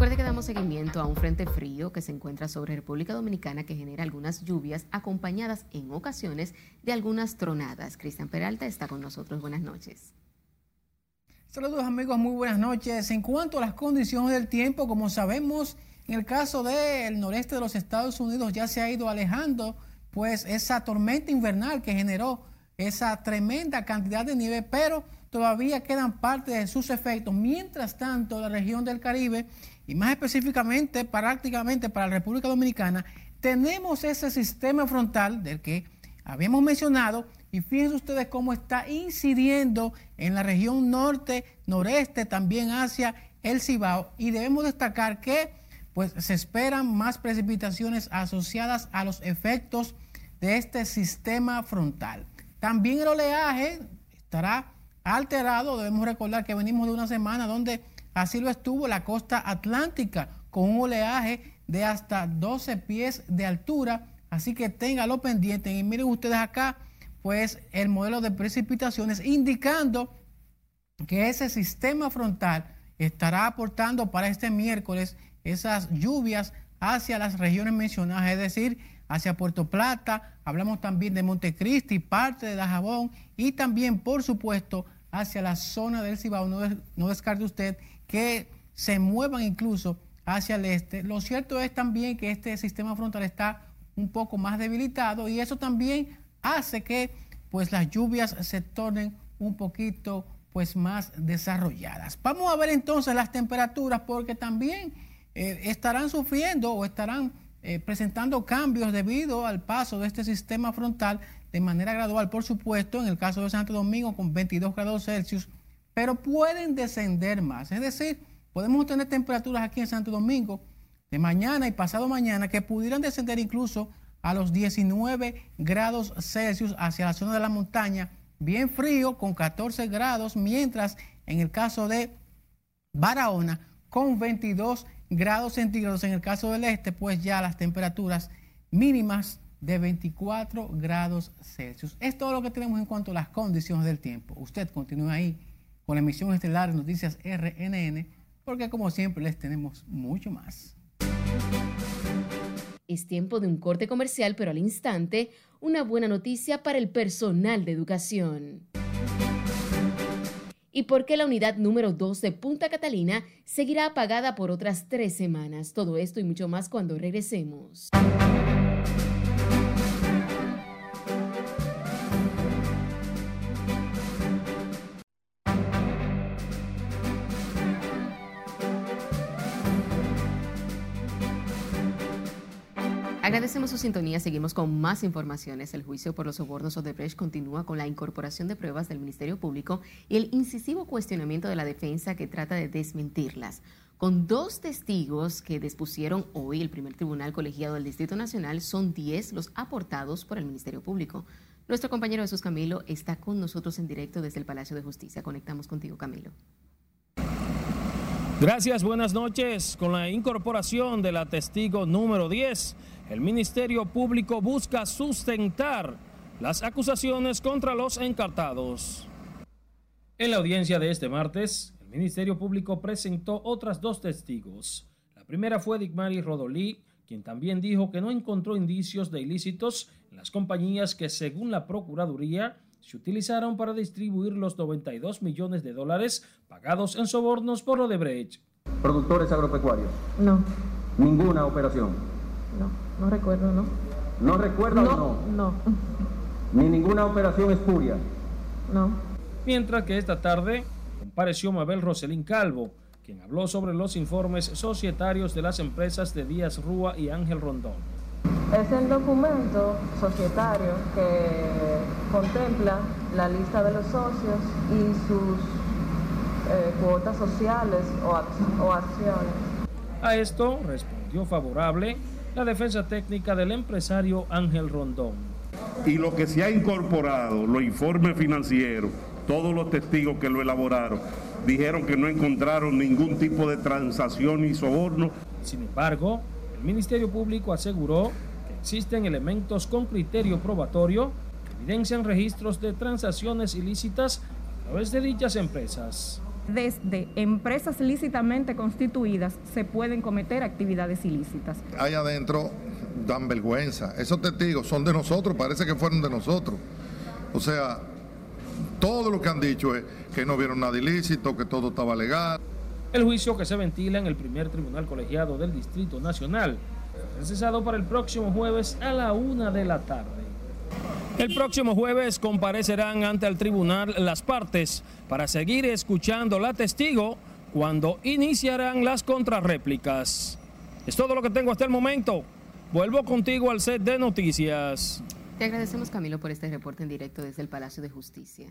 Recuerde que damos seguimiento a un frente frío que se encuentra sobre República Dominicana que genera algunas lluvias acompañadas en ocasiones de algunas tronadas. Cristian Peralta está con nosotros. Buenas noches. Saludos amigos, muy buenas noches. En cuanto a las condiciones del tiempo, como sabemos, en el caso del noreste de los Estados Unidos ya se ha ido alejando pues esa tormenta invernal que generó esa tremenda cantidad de nieve, pero todavía quedan parte de sus efectos. Mientras tanto, la región del Caribe y más específicamente prácticamente para la República Dominicana, tenemos ese sistema frontal del que habíamos mencionado y fíjense ustedes cómo está incidiendo en la región norte, noreste, también hacia el Cibao y debemos destacar que pues se esperan más precipitaciones asociadas a los efectos de este sistema frontal. También el oleaje estará alterado, debemos recordar que venimos de una semana donde Así lo estuvo la costa atlántica con un oleaje de hasta 12 pies de altura. Así que téngalo pendiente. Y miren ustedes acá, pues el modelo de precipitaciones indicando que ese sistema frontal estará aportando para este miércoles esas lluvias hacia las regiones mencionadas, es decir, hacia Puerto Plata, hablamos también de Montecristi, parte de Dajabón y también, por supuesto, hacia la zona del Cibao. No, no descarte usted que se muevan incluso hacia el este. Lo cierto es también que este sistema frontal está un poco más debilitado y eso también hace que pues las lluvias se tornen un poquito pues más desarrolladas. Vamos a ver entonces las temperaturas porque también eh, estarán sufriendo o estarán eh, presentando cambios debido al paso de este sistema frontal de manera gradual, por supuesto, en el caso de Santo Domingo con 22 grados Celsius pero pueden descender más. Es decir, podemos tener temperaturas aquí en Santo Domingo de mañana y pasado mañana que pudieran descender incluso a los 19 grados Celsius hacia la zona de la montaña, bien frío con 14 grados, mientras en el caso de Barahona con 22 grados centígrados, en el caso del este, pues ya las temperaturas mínimas de 24 grados Celsius. Es todo lo que tenemos en cuanto a las condiciones del tiempo. Usted continúa ahí con la emisión estelar Noticias RNN, porque como siempre les tenemos mucho más. Es tiempo de un corte comercial, pero al instante, una buena noticia para el personal de educación. ¿Y por qué la unidad número 2 de Punta Catalina seguirá apagada por otras tres semanas? Todo esto y mucho más cuando regresemos. Agradecemos su sintonía. Seguimos con más informaciones. El juicio por los sobornos Odebrecht continúa con la incorporación de pruebas del Ministerio Público y el incisivo cuestionamiento de la defensa que trata de desmentirlas. Con dos testigos que dispusieron hoy el primer tribunal colegiado del Distrito Nacional, son 10 los aportados por el Ministerio Público. Nuestro compañero Jesús Camilo está con nosotros en directo desde el Palacio de Justicia. Conectamos contigo, Camilo. Gracias, buenas noches. Con la incorporación de la testigo número 10 el Ministerio Público busca sustentar las acusaciones contra los encartados. En la audiencia de este martes, el Ministerio Público presentó otras dos testigos. La primera fue Digmari Rodolí, quien también dijo que no encontró indicios de ilícitos en las compañías que, según la Procuraduría, se utilizaron para distribuir los 92 millones de dólares pagados en sobornos por Odebrecht. ¿Productores agropecuarios? No. ¿Ninguna operación? No, no recuerdo, no. ¿No recuerda no, o no? No. Ni ninguna operación espuria. No. Mientras que esta tarde compareció Mabel Roselín Calvo, quien habló sobre los informes societarios de las empresas de Díaz Rúa y Ángel Rondón. Es el documento societario que contempla la lista de los socios y sus eh, cuotas sociales o, o acciones. A esto respondió favorable la defensa técnica del empresario Ángel Rondón. y lo que se ha incorporado, los informes financieros, todos los testigos que lo elaboraron, dijeron que no encontraron ningún tipo de transacción ni soborno. Sin embargo, el Ministerio Público aseguró que existen elementos con criterio probatorio que evidencian registros de transacciones ilícitas a través de dichas empresas. Desde empresas lícitamente constituidas se pueden cometer actividades ilícitas. Allá adentro dan vergüenza. Esos testigos son de nosotros, parece que fueron de nosotros. O sea, todo lo que han dicho es que no vieron nada ilícito, que todo estaba legal. El juicio que se ventila en el primer tribunal colegiado del Distrito Nacional cesado para el próximo jueves a la una de la tarde. El próximo jueves comparecerán ante el tribunal las partes para seguir escuchando la testigo cuando iniciarán las contrarréplicas. Es todo lo que tengo hasta el momento. Vuelvo contigo al set de noticias. Te agradecemos, Camilo, por este reporte en directo desde el Palacio de Justicia.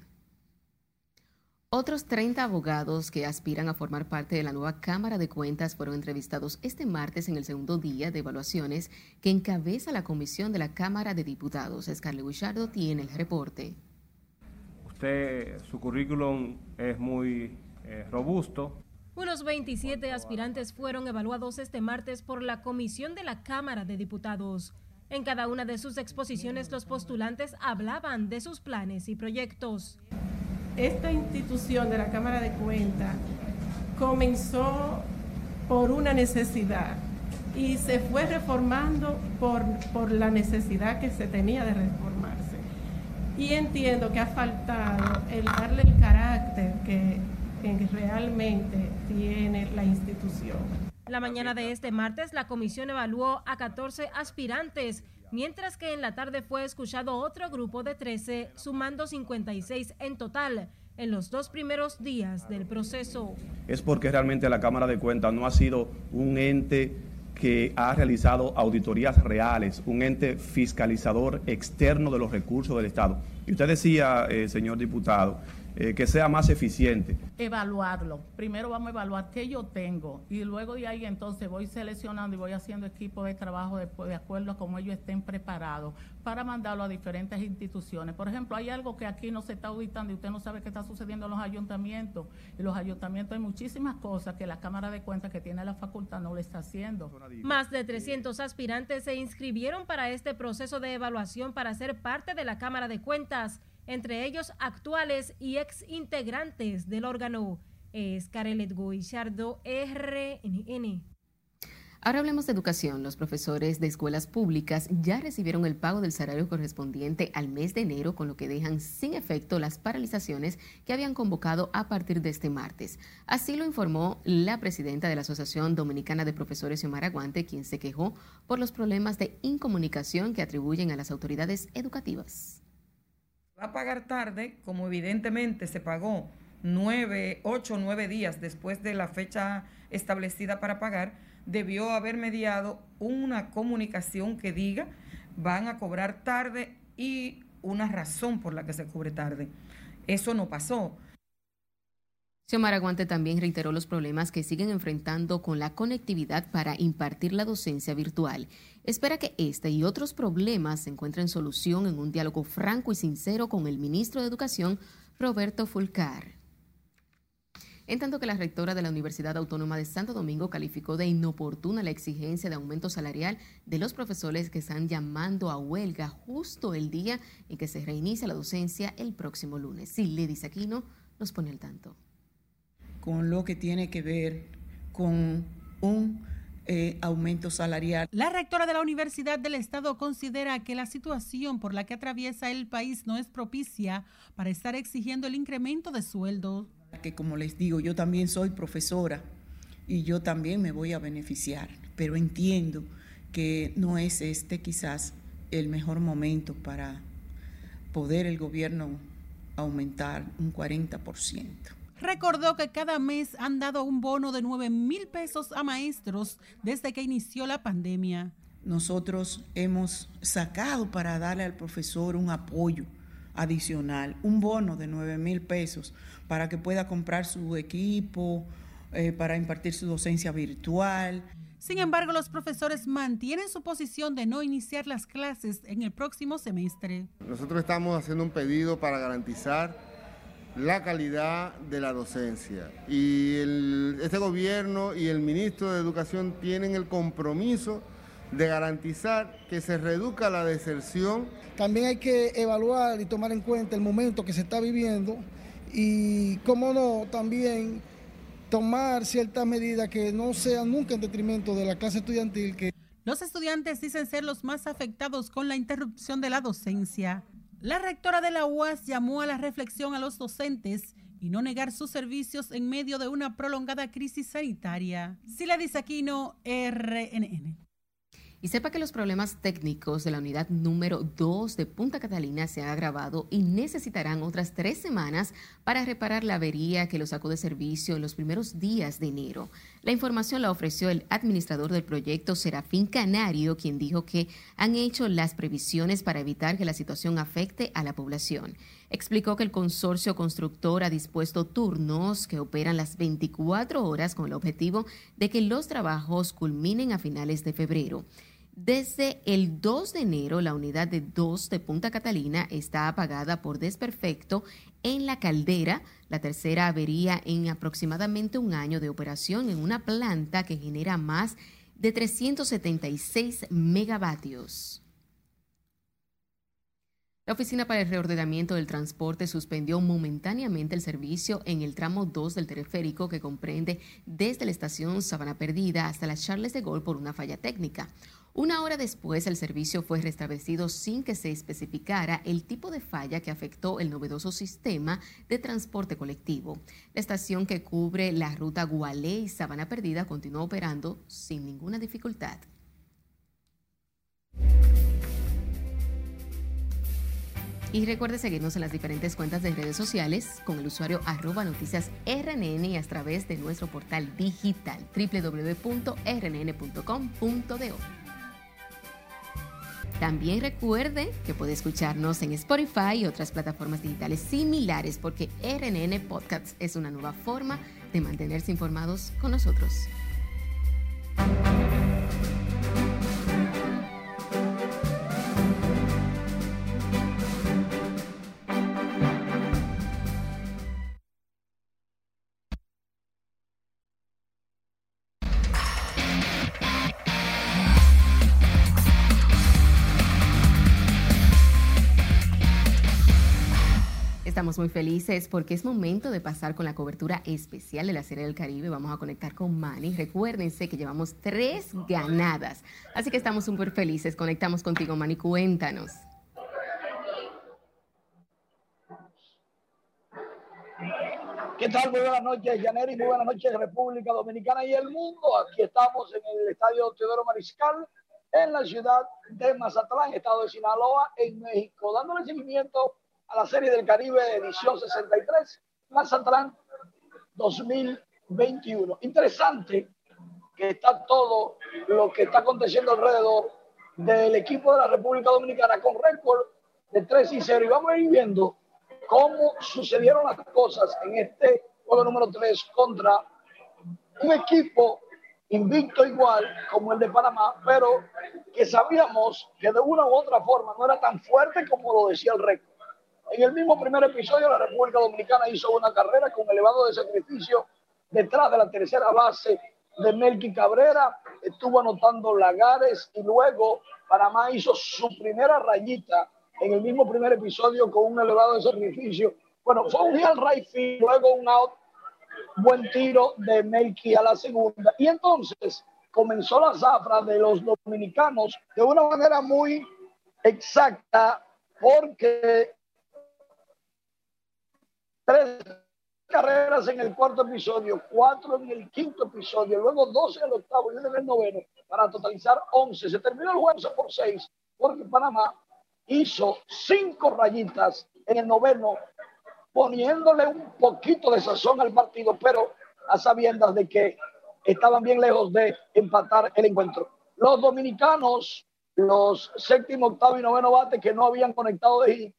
Otros 30 abogados que aspiran a formar parte de la nueva Cámara de Cuentas fueron entrevistados este martes en el segundo día de evaluaciones que encabeza la comisión de la Cámara de Diputados. Scarlett Guichardo tiene el reporte. Usted, su currículum es muy eh, robusto. Unos 27 aspirantes fueron evaluados este martes por la comisión de la Cámara de Diputados. En cada una de sus exposiciones los postulantes hablaban de sus planes y proyectos. Esta institución de la Cámara de Cuentas comenzó por una necesidad y se fue reformando por, por la necesidad que se tenía de reformarse. Y entiendo que ha faltado el darle el carácter que, realmente tiene la institución. La mañana de este martes, la comisión evaluó a 14 aspirantes, mientras que en la tarde fue escuchado otro grupo de 13, sumando 56 en total en los dos primeros días del proceso. Es porque realmente la Cámara de Cuentas no ha sido un ente que ha realizado auditorías reales, un ente fiscalizador externo de los recursos del Estado. Y usted decía, eh, señor diputado, eh, que sea más eficiente. evaluarlo. Primero vamos a evaluar qué yo tengo y luego de ahí entonces voy seleccionando y voy haciendo equipo de trabajo de, de acuerdo a cómo ellos estén preparados para mandarlo a diferentes instituciones. Por ejemplo, hay algo que aquí no se está auditando y usted no sabe qué está sucediendo en los ayuntamientos. En los ayuntamientos hay muchísimas cosas que la Cámara de Cuentas que tiene la facultad no lo está haciendo. Más de 300 aspirantes se inscribieron para este proceso de evaluación para ser parte de la Cámara de Cuentas, entre ellos actuales y ex integrantes del órgano. Es Carelet Guichardo, RNN. Ahora hablemos de educación. Los profesores de escuelas públicas ya recibieron el pago del salario correspondiente al mes de enero, con lo que dejan sin efecto las paralizaciones que habían convocado a partir de este martes. Así lo informó la presidenta de la Asociación Dominicana de Profesores Xiomara Aguante, quien se quejó por los problemas de incomunicación que atribuyen a las autoridades educativas. Va a pagar tarde, como evidentemente se pagó nueve, ocho, nueve días después de la fecha establecida para pagar, debió haber mediado una comunicación que diga van a cobrar tarde y una razón por la que se cubre tarde. Eso no pasó. Xiomara Aguante también reiteró los problemas que siguen enfrentando con la conectividad para impartir la docencia virtual. Espera que este y otros problemas encuentren solución en un diálogo franco y sincero con el ministro de Educación, Roberto Fulcar. en tanto que la rectora de la Universidad Autónoma de Santo Domingo calificó de inoportuna la exigencia de aumento salarial de los profesores que están llamando a huelga justo el día en que se reinicia la docencia el próximo lunes. Sí, Lidis Aquino nos pone al tanto. Con lo que tiene que ver con un eh, aumento salarial. La rectora de la Universidad del Estado considera que la situación por la que atraviesa el país no es propicia para estar exigiendo el incremento de sueldo. Que como les digo, yo también soy profesora y yo también me voy a beneficiar, pero entiendo que no es este quizás el mejor momento para poder el gobierno aumentar un 40% recordó que cada mes han dado un bono de 9 mil pesos a maestros desde que inició la pandemia. Nosotros hemos sacado para darle al profesor un apoyo adicional, un bono de 9 mil pesos para que pueda comprar su equipo, eh, para impartir su docencia virtual. Sin embargo, los profesores mantienen su posición de no iniciar las clases en el próximo semestre. Nosotros estamos haciendo un pedido para garantizar la calidad de la docencia. Y este gobierno y el ministro de Educación tienen el compromiso de garantizar que se reduzca la deserción. También hay que evaluar y tomar en cuenta el momento que se está viviendo y, cómo no, también tomar ciertas medidas que no sean nunca en detrimento de la clase estudiantil. Que... Los estudiantes dicen ser los más afectados con la interrupción de la docencia. La rectora de la UAS llamó a la reflexión a los docentes y no negar sus servicios en medio de una prolongada crisis sanitaria. Sila Aquino, RNN. Y sepa que los problemas técnicos de la unidad número 2 de Punta Catalina se han agravado y necesitarán otras tres semanas para reparar la avería que lo sacó de servicio en los primeros días de enero. La información la ofreció el administrador del proyecto, Serafín Canario, quien dijo que han hecho las previsiones para evitar que la situación afecte a la población. Explicó que el consorcio constructor ha dispuesto turnos que operan las 24 horas con el objetivo de que los trabajos culminen a finales de febrero. Desde el 2 de enero, la unidad de 2 de Punta Catalina está apagada por desperfecto en la caldera, la tercera avería en aproximadamente un año de operación en una planta que genera más de 376 megavatios. La Oficina para el Reordenamiento del Transporte suspendió momentáneamente el servicio en el tramo 2 del teleférico que comprende desde la estación Sabana Perdida hasta la Charles de Gaulle por una falla técnica. Una hora después, el servicio fue restablecido sin que se especificara el tipo de falla que afectó el novedoso sistema de transporte colectivo. La estación que cubre la ruta Gualé y Sabana Perdida continuó operando sin ninguna dificultad. Y recuerde seguirnos en las diferentes cuentas de redes sociales con el usuario arroba noticias RNN y a través de nuestro portal digital www.rnn.com.do. También recuerde que puede escucharnos en Spotify y otras plataformas digitales similares porque RNN Podcasts es una nueva forma de mantenerse informados con nosotros. Estamos muy felices porque es momento de pasar con la cobertura especial de la Serie del Caribe. Vamos a conectar con Manny. Recuérdense que llevamos tres ganadas. Así que estamos súper felices. Conectamos contigo, Manny. Cuéntanos. ¿Qué tal? Muy buenas noches, Yaneri. Muy buenas noches, República Dominicana y el mundo. Aquí estamos en el Estadio Teodoro Mariscal, en la ciudad de Mazatlán, estado de Sinaloa, en México, dándole seguimiento a la Serie del Caribe edición 63, Mazatlán 2021. Interesante que está todo lo que está aconteciendo alrededor del equipo de la República Dominicana con récord de 3 y 0. Y vamos a ir viendo cómo sucedieron las cosas en este juego número 3 contra un equipo invicto igual como el de Panamá, pero que sabíamos que de una u otra forma no era tan fuerte como lo decía el récord. En el mismo primer episodio, la República Dominicana hizo una carrera con elevado de sacrificio detrás de la tercera base de Melqui Cabrera, estuvo anotando Lagares y luego Panamá hizo su primera rayita en el mismo primer episodio con un elevado de sacrificio. Bueno, fue un día al right field, luego un out, buen tiro de Melqui a la segunda. Y entonces comenzó la zafra de los dominicanos de una manera muy exacta porque tres carreras en el cuarto episodio, cuatro en el quinto episodio, luego dos en el octavo y uno en el noveno, para totalizar once. Se terminó el juego por seis, porque Panamá hizo cinco rayitas en el noveno, poniéndole un poquito de sazón al partido, pero a sabiendas de que estaban bien lejos de empatar el encuentro. Los dominicanos, los séptimo, octavo y noveno bate que no habían conectado de hit,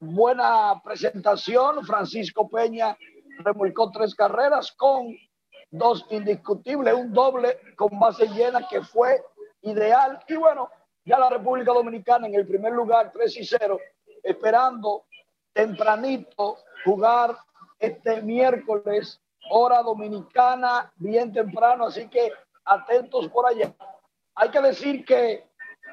buena presentación. Francisco Peña remolcó tres carreras con dos indiscutibles, un doble con base llena que fue ideal. Y bueno, ya la República Dominicana en el primer lugar, 3 y 0, esperando tempranito jugar este miércoles, hora dominicana, bien temprano. Así que atentos por allá. Hay que decir que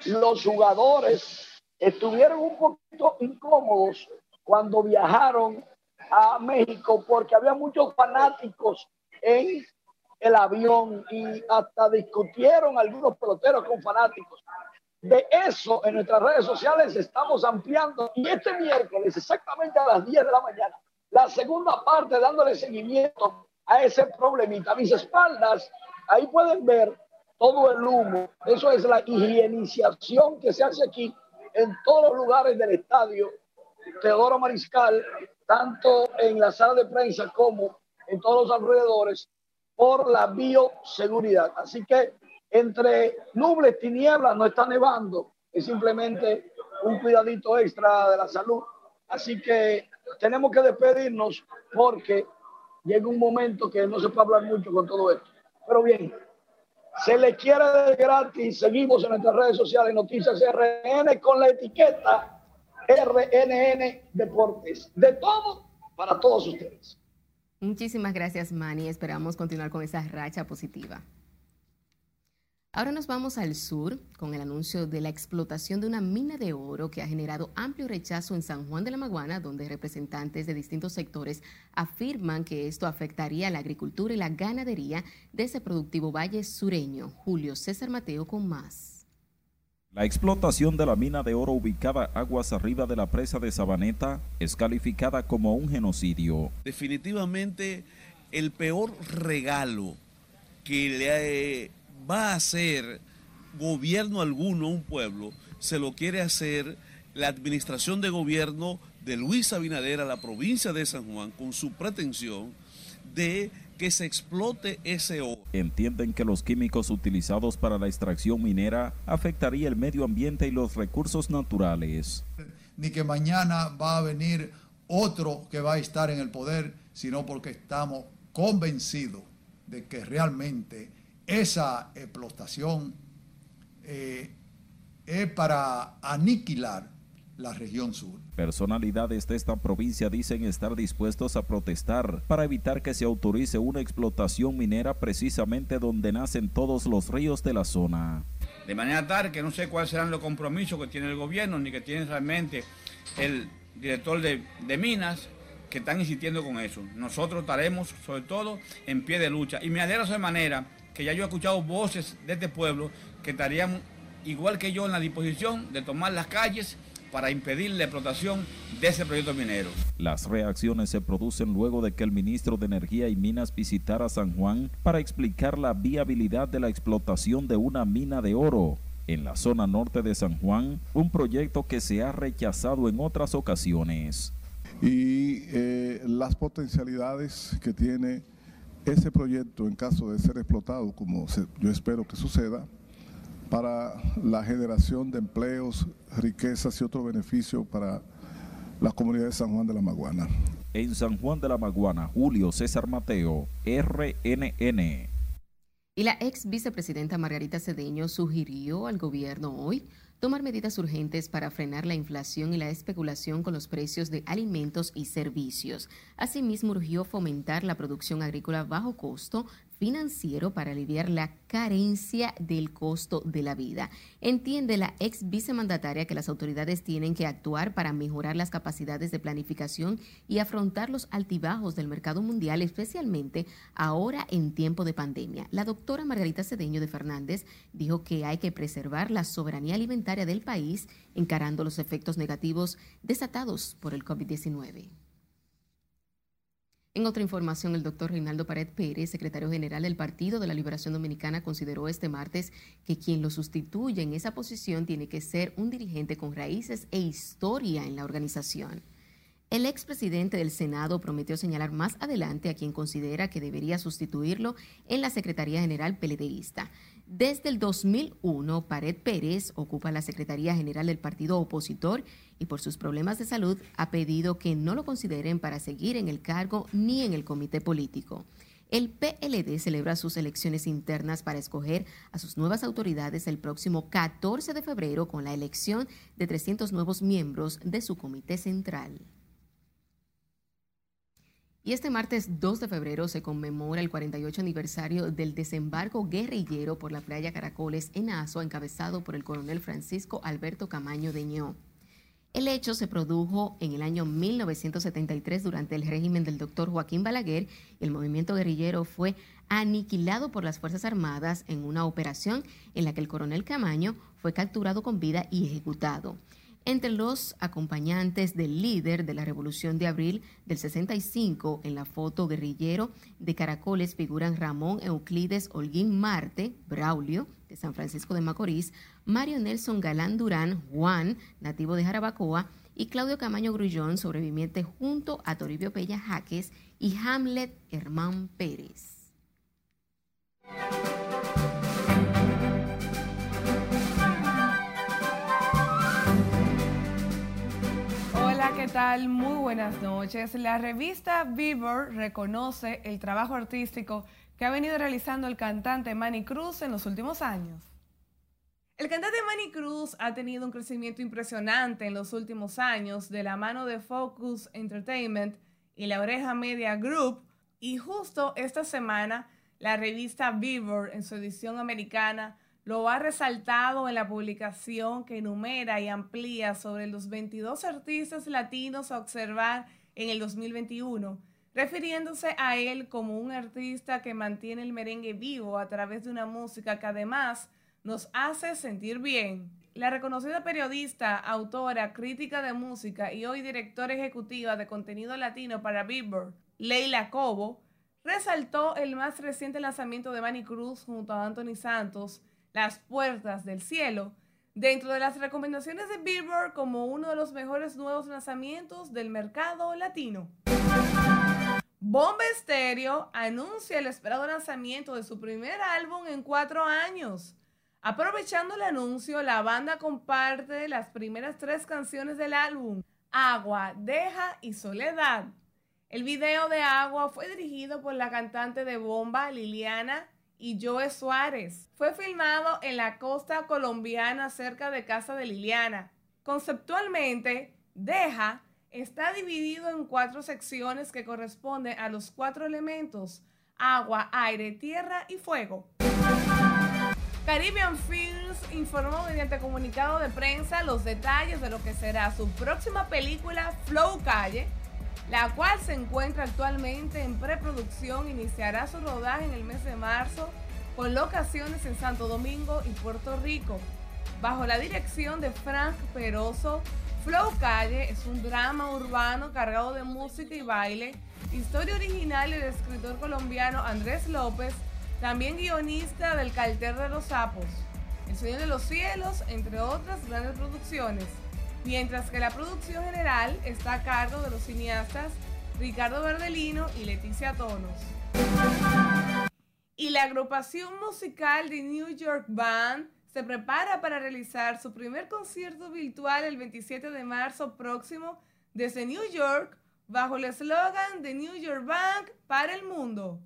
los jugadores estuvieron un poquito incómodos cuando viajaron a México porque había muchos fanáticos en el avión y hasta discutieron algunos peloteros con fanáticos. De eso en nuestras redes sociales estamos ampliando y este miércoles exactamente a las 10 de la mañana, la segunda parte dándole seguimiento a ese problemita. Mis espaldas, ahí pueden ver todo el humo. Eso es la higienización que se hace aquí en todos los lugares del estadio Teodoro Mariscal, tanto en la sala de prensa como en todos los alrededores, por la bioseguridad. Así que entre nubes, tinieblas, no está nevando, es simplemente un cuidadito extra de la salud. Así que tenemos que despedirnos porque llega un momento que no se puede hablar mucho con todo esto. Pero bien, se le quiere de gratis. Seguimos en nuestras redes sociales, Noticias RN, con la etiqueta RNN Deportes. De todo para todos ustedes. Muchísimas gracias, Manny. Esperamos continuar con esa racha positiva. Ahora nos vamos al sur con el anuncio de la explotación de una mina de oro que ha generado amplio rechazo en San Juan de la Maguana, donde representantes de distintos sectores afirman que esto afectaría la agricultura y la ganadería de ese productivo valle sureño. Julio César Mateo con más. La explotación de la mina de oro ubicada aguas arriba de la presa de Sabaneta es calificada como un genocidio. Definitivamente el peor regalo que le va a hacer gobierno alguno a un pueblo, se lo quiere hacer la administración de gobierno de Luis Abinader a la provincia de San Juan con su pretensión de que se explote ese oro. Entienden que los químicos utilizados para la extracción minera afectaría el medio ambiente y los recursos naturales. Ni que mañana va a venir otro que va a estar en el poder, sino porque estamos convencidos de que realmente esa explotación eh, es para aniquilar la región sur. Personalidades de esta provincia dicen estar dispuestos a protestar para evitar que se autorice una explotación minera precisamente donde nacen todos los ríos de la zona. De manera tal que no sé cuáles serán los compromisos que tiene el gobierno ni que tiene realmente el director de, de minas que están insistiendo con eso. Nosotros estaremos sobre todo en pie de lucha y me alegra de manera que ya yo he escuchado voces de este pueblo que estarían igual que yo en la disposición de tomar las calles para impedir la explotación de ese proyecto minero. Las reacciones se producen luego de que el ministro de Energía y Minas visitara San Juan para explicar la viabilidad de la explotación de una mina de oro en la zona norte de San Juan, un proyecto que se ha rechazado en otras ocasiones. Y eh, las potencialidades que tiene ese proyecto, en caso de ser explotado, como yo espero que suceda, para la generación de empleos, riquezas y otros beneficios para la comunidad de San Juan de la Maguana. En San Juan de la Maguana, Julio César Mateo, RNN. Y la ex vicepresidenta Margarita Cedeño sugirió al gobierno hoy tomar medidas urgentes para frenar la inflación y la especulación con los precios de alimentos y servicios. Asimismo, urgió fomentar la producción agrícola bajo costo, financiero para aliviar la carencia del costo de la vida. Entiende la ex vicemandataria que las autoridades tienen que actuar para mejorar las capacidades de planificación y afrontar los altibajos del mercado mundial, especialmente ahora en tiempo de pandemia. La doctora Margarita Cedeño de Fernández dijo que hay que preservar la soberanía alimentaria del país encarando los efectos negativos desatados por el COVID-19. En otra información, el doctor Reinaldo Pared Pérez, secretario general del Partido de la Liberación Dominicana, consideró este martes que quien lo sustituya en esa posición tiene que ser un dirigente con raíces e historia en la organización. El expresidente del Senado prometió señalar más adelante a quien considera que debería sustituirlo en la Secretaría General PLDista. Desde el 2001, Pared Pérez ocupa la Secretaría General del partido opositor y por sus problemas de salud ha pedido que no lo consideren para seguir en el cargo ni en el comité político. El PLD celebra sus elecciones internas para escoger a sus nuevas autoridades el próximo 14 de febrero con la elección de 300 nuevos miembros de su comité central. Y este martes 2 de febrero se conmemora el 48 aniversario del desembarco guerrillero por la playa Caracoles en Azo, encabezado por el coronel Francisco Alberto Camaño Deñó. El hecho se produjo en el año 1973 durante el régimen del doctor Joaquín Balaguer. El movimiento guerrillero fue aniquilado por las Fuerzas Armadas en una operación en la que el coronel Camaño fue capturado con vida y ejecutado. Entre los acompañantes del líder de la Revolución de Abril del 65 en la foto guerrillero de Caracoles figuran Ramón Euclides Holguín Marte, Braulio, de San Francisco de Macorís, Mario Nelson Galán Durán, Juan, nativo de Jarabacoa, y Claudio Camaño Grullón, sobreviviente junto a Toribio Pella Jaques y Hamlet Hermán Pérez. ¿Qué tal? Muy buenas noches. La revista Bieber reconoce el trabajo artístico que ha venido realizando el cantante Manny Cruz en los últimos años. El cantante Manny Cruz ha tenido un crecimiento impresionante en los últimos años de la mano de Focus Entertainment y la Oreja Media Group y justo esta semana la revista Bieber en su edición americana lo ha resaltado en la publicación que enumera y amplía sobre los 22 artistas latinos a observar en el 2021, refiriéndose a él como un artista que mantiene el merengue vivo a través de una música que además nos hace sentir bien. La reconocida periodista, autora, crítica de música y hoy directora ejecutiva de contenido latino para Billboard, Leila Cobo, resaltó el más reciente lanzamiento de Manny Cruz junto a Anthony Santos, las puertas del cielo dentro de las recomendaciones de Billboard como uno de los mejores nuevos lanzamientos del mercado latino. Bomba Estéreo anuncia el esperado lanzamiento de su primer álbum en cuatro años. Aprovechando el anuncio, la banda comparte las primeras tres canciones del álbum, Agua, Deja y Soledad. El video de Agua fue dirigido por la cantante de Bomba, Liliana y Joe Suárez. Fue filmado en la costa colombiana cerca de casa de Liliana. Conceptualmente, Deja está dividido en cuatro secciones que corresponden a los cuatro elementos, agua, aire, tierra y fuego. Caribbean Films informó mediante comunicado de prensa los detalles de lo que será su próxima película Flow Calle, la cual se encuentra actualmente en preproducción, iniciará su rodaje en el mes de marzo con locaciones en Santo Domingo y Puerto Rico. Bajo la dirección de Frank Peroso, Flow Calle es un drama urbano cargado de música y baile, historia original del escritor colombiano Andrés López, también guionista del Calter de los Sapos, El Sueño de los Cielos, entre otras grandes producciones mientras que la producción general está a cargo de los cineastas Ricardo Verdelino y Leticia Tonos. Y la agrupación musical de New York Band se prepara para realizar su primer concierto virtual el 27 de marzo próximo desde New York bajo el eslogan de New York Band para el mundo.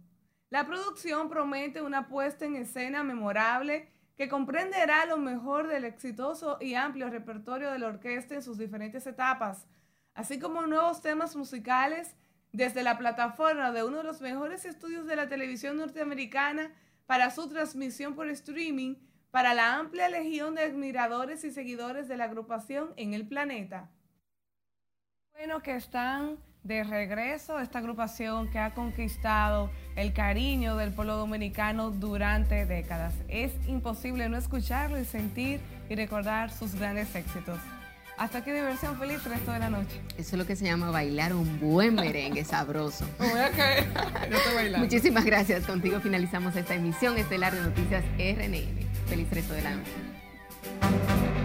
La producción promete una puesta en escena memorable que comprenderá lo mejor del exitoso y amplio repertorio de la orquesta en sus diferentes etapas, así como nuevos temas musicales desde la plataforma de uno de los mejores estudios de la televisión norteamericana para su transmisión por streaming para la amplia legión de admiradores y seguidores de la agrupación en el planeta. Bueno, que están de regreso esta agrupación que ha conquistado el cariño del pueblo dominicano durante décadas. Es imposible no escucharlo y sentir y recordar sus grandes éxitos. Hasta aquí diversión feliz resto de la noche. Eso es lo que se llama bailar un buen merengue sabroso. Muchísimas gracias. Contigo finalizamos esta emisión estelar de Noticias RNN. Feliz resto de la noche.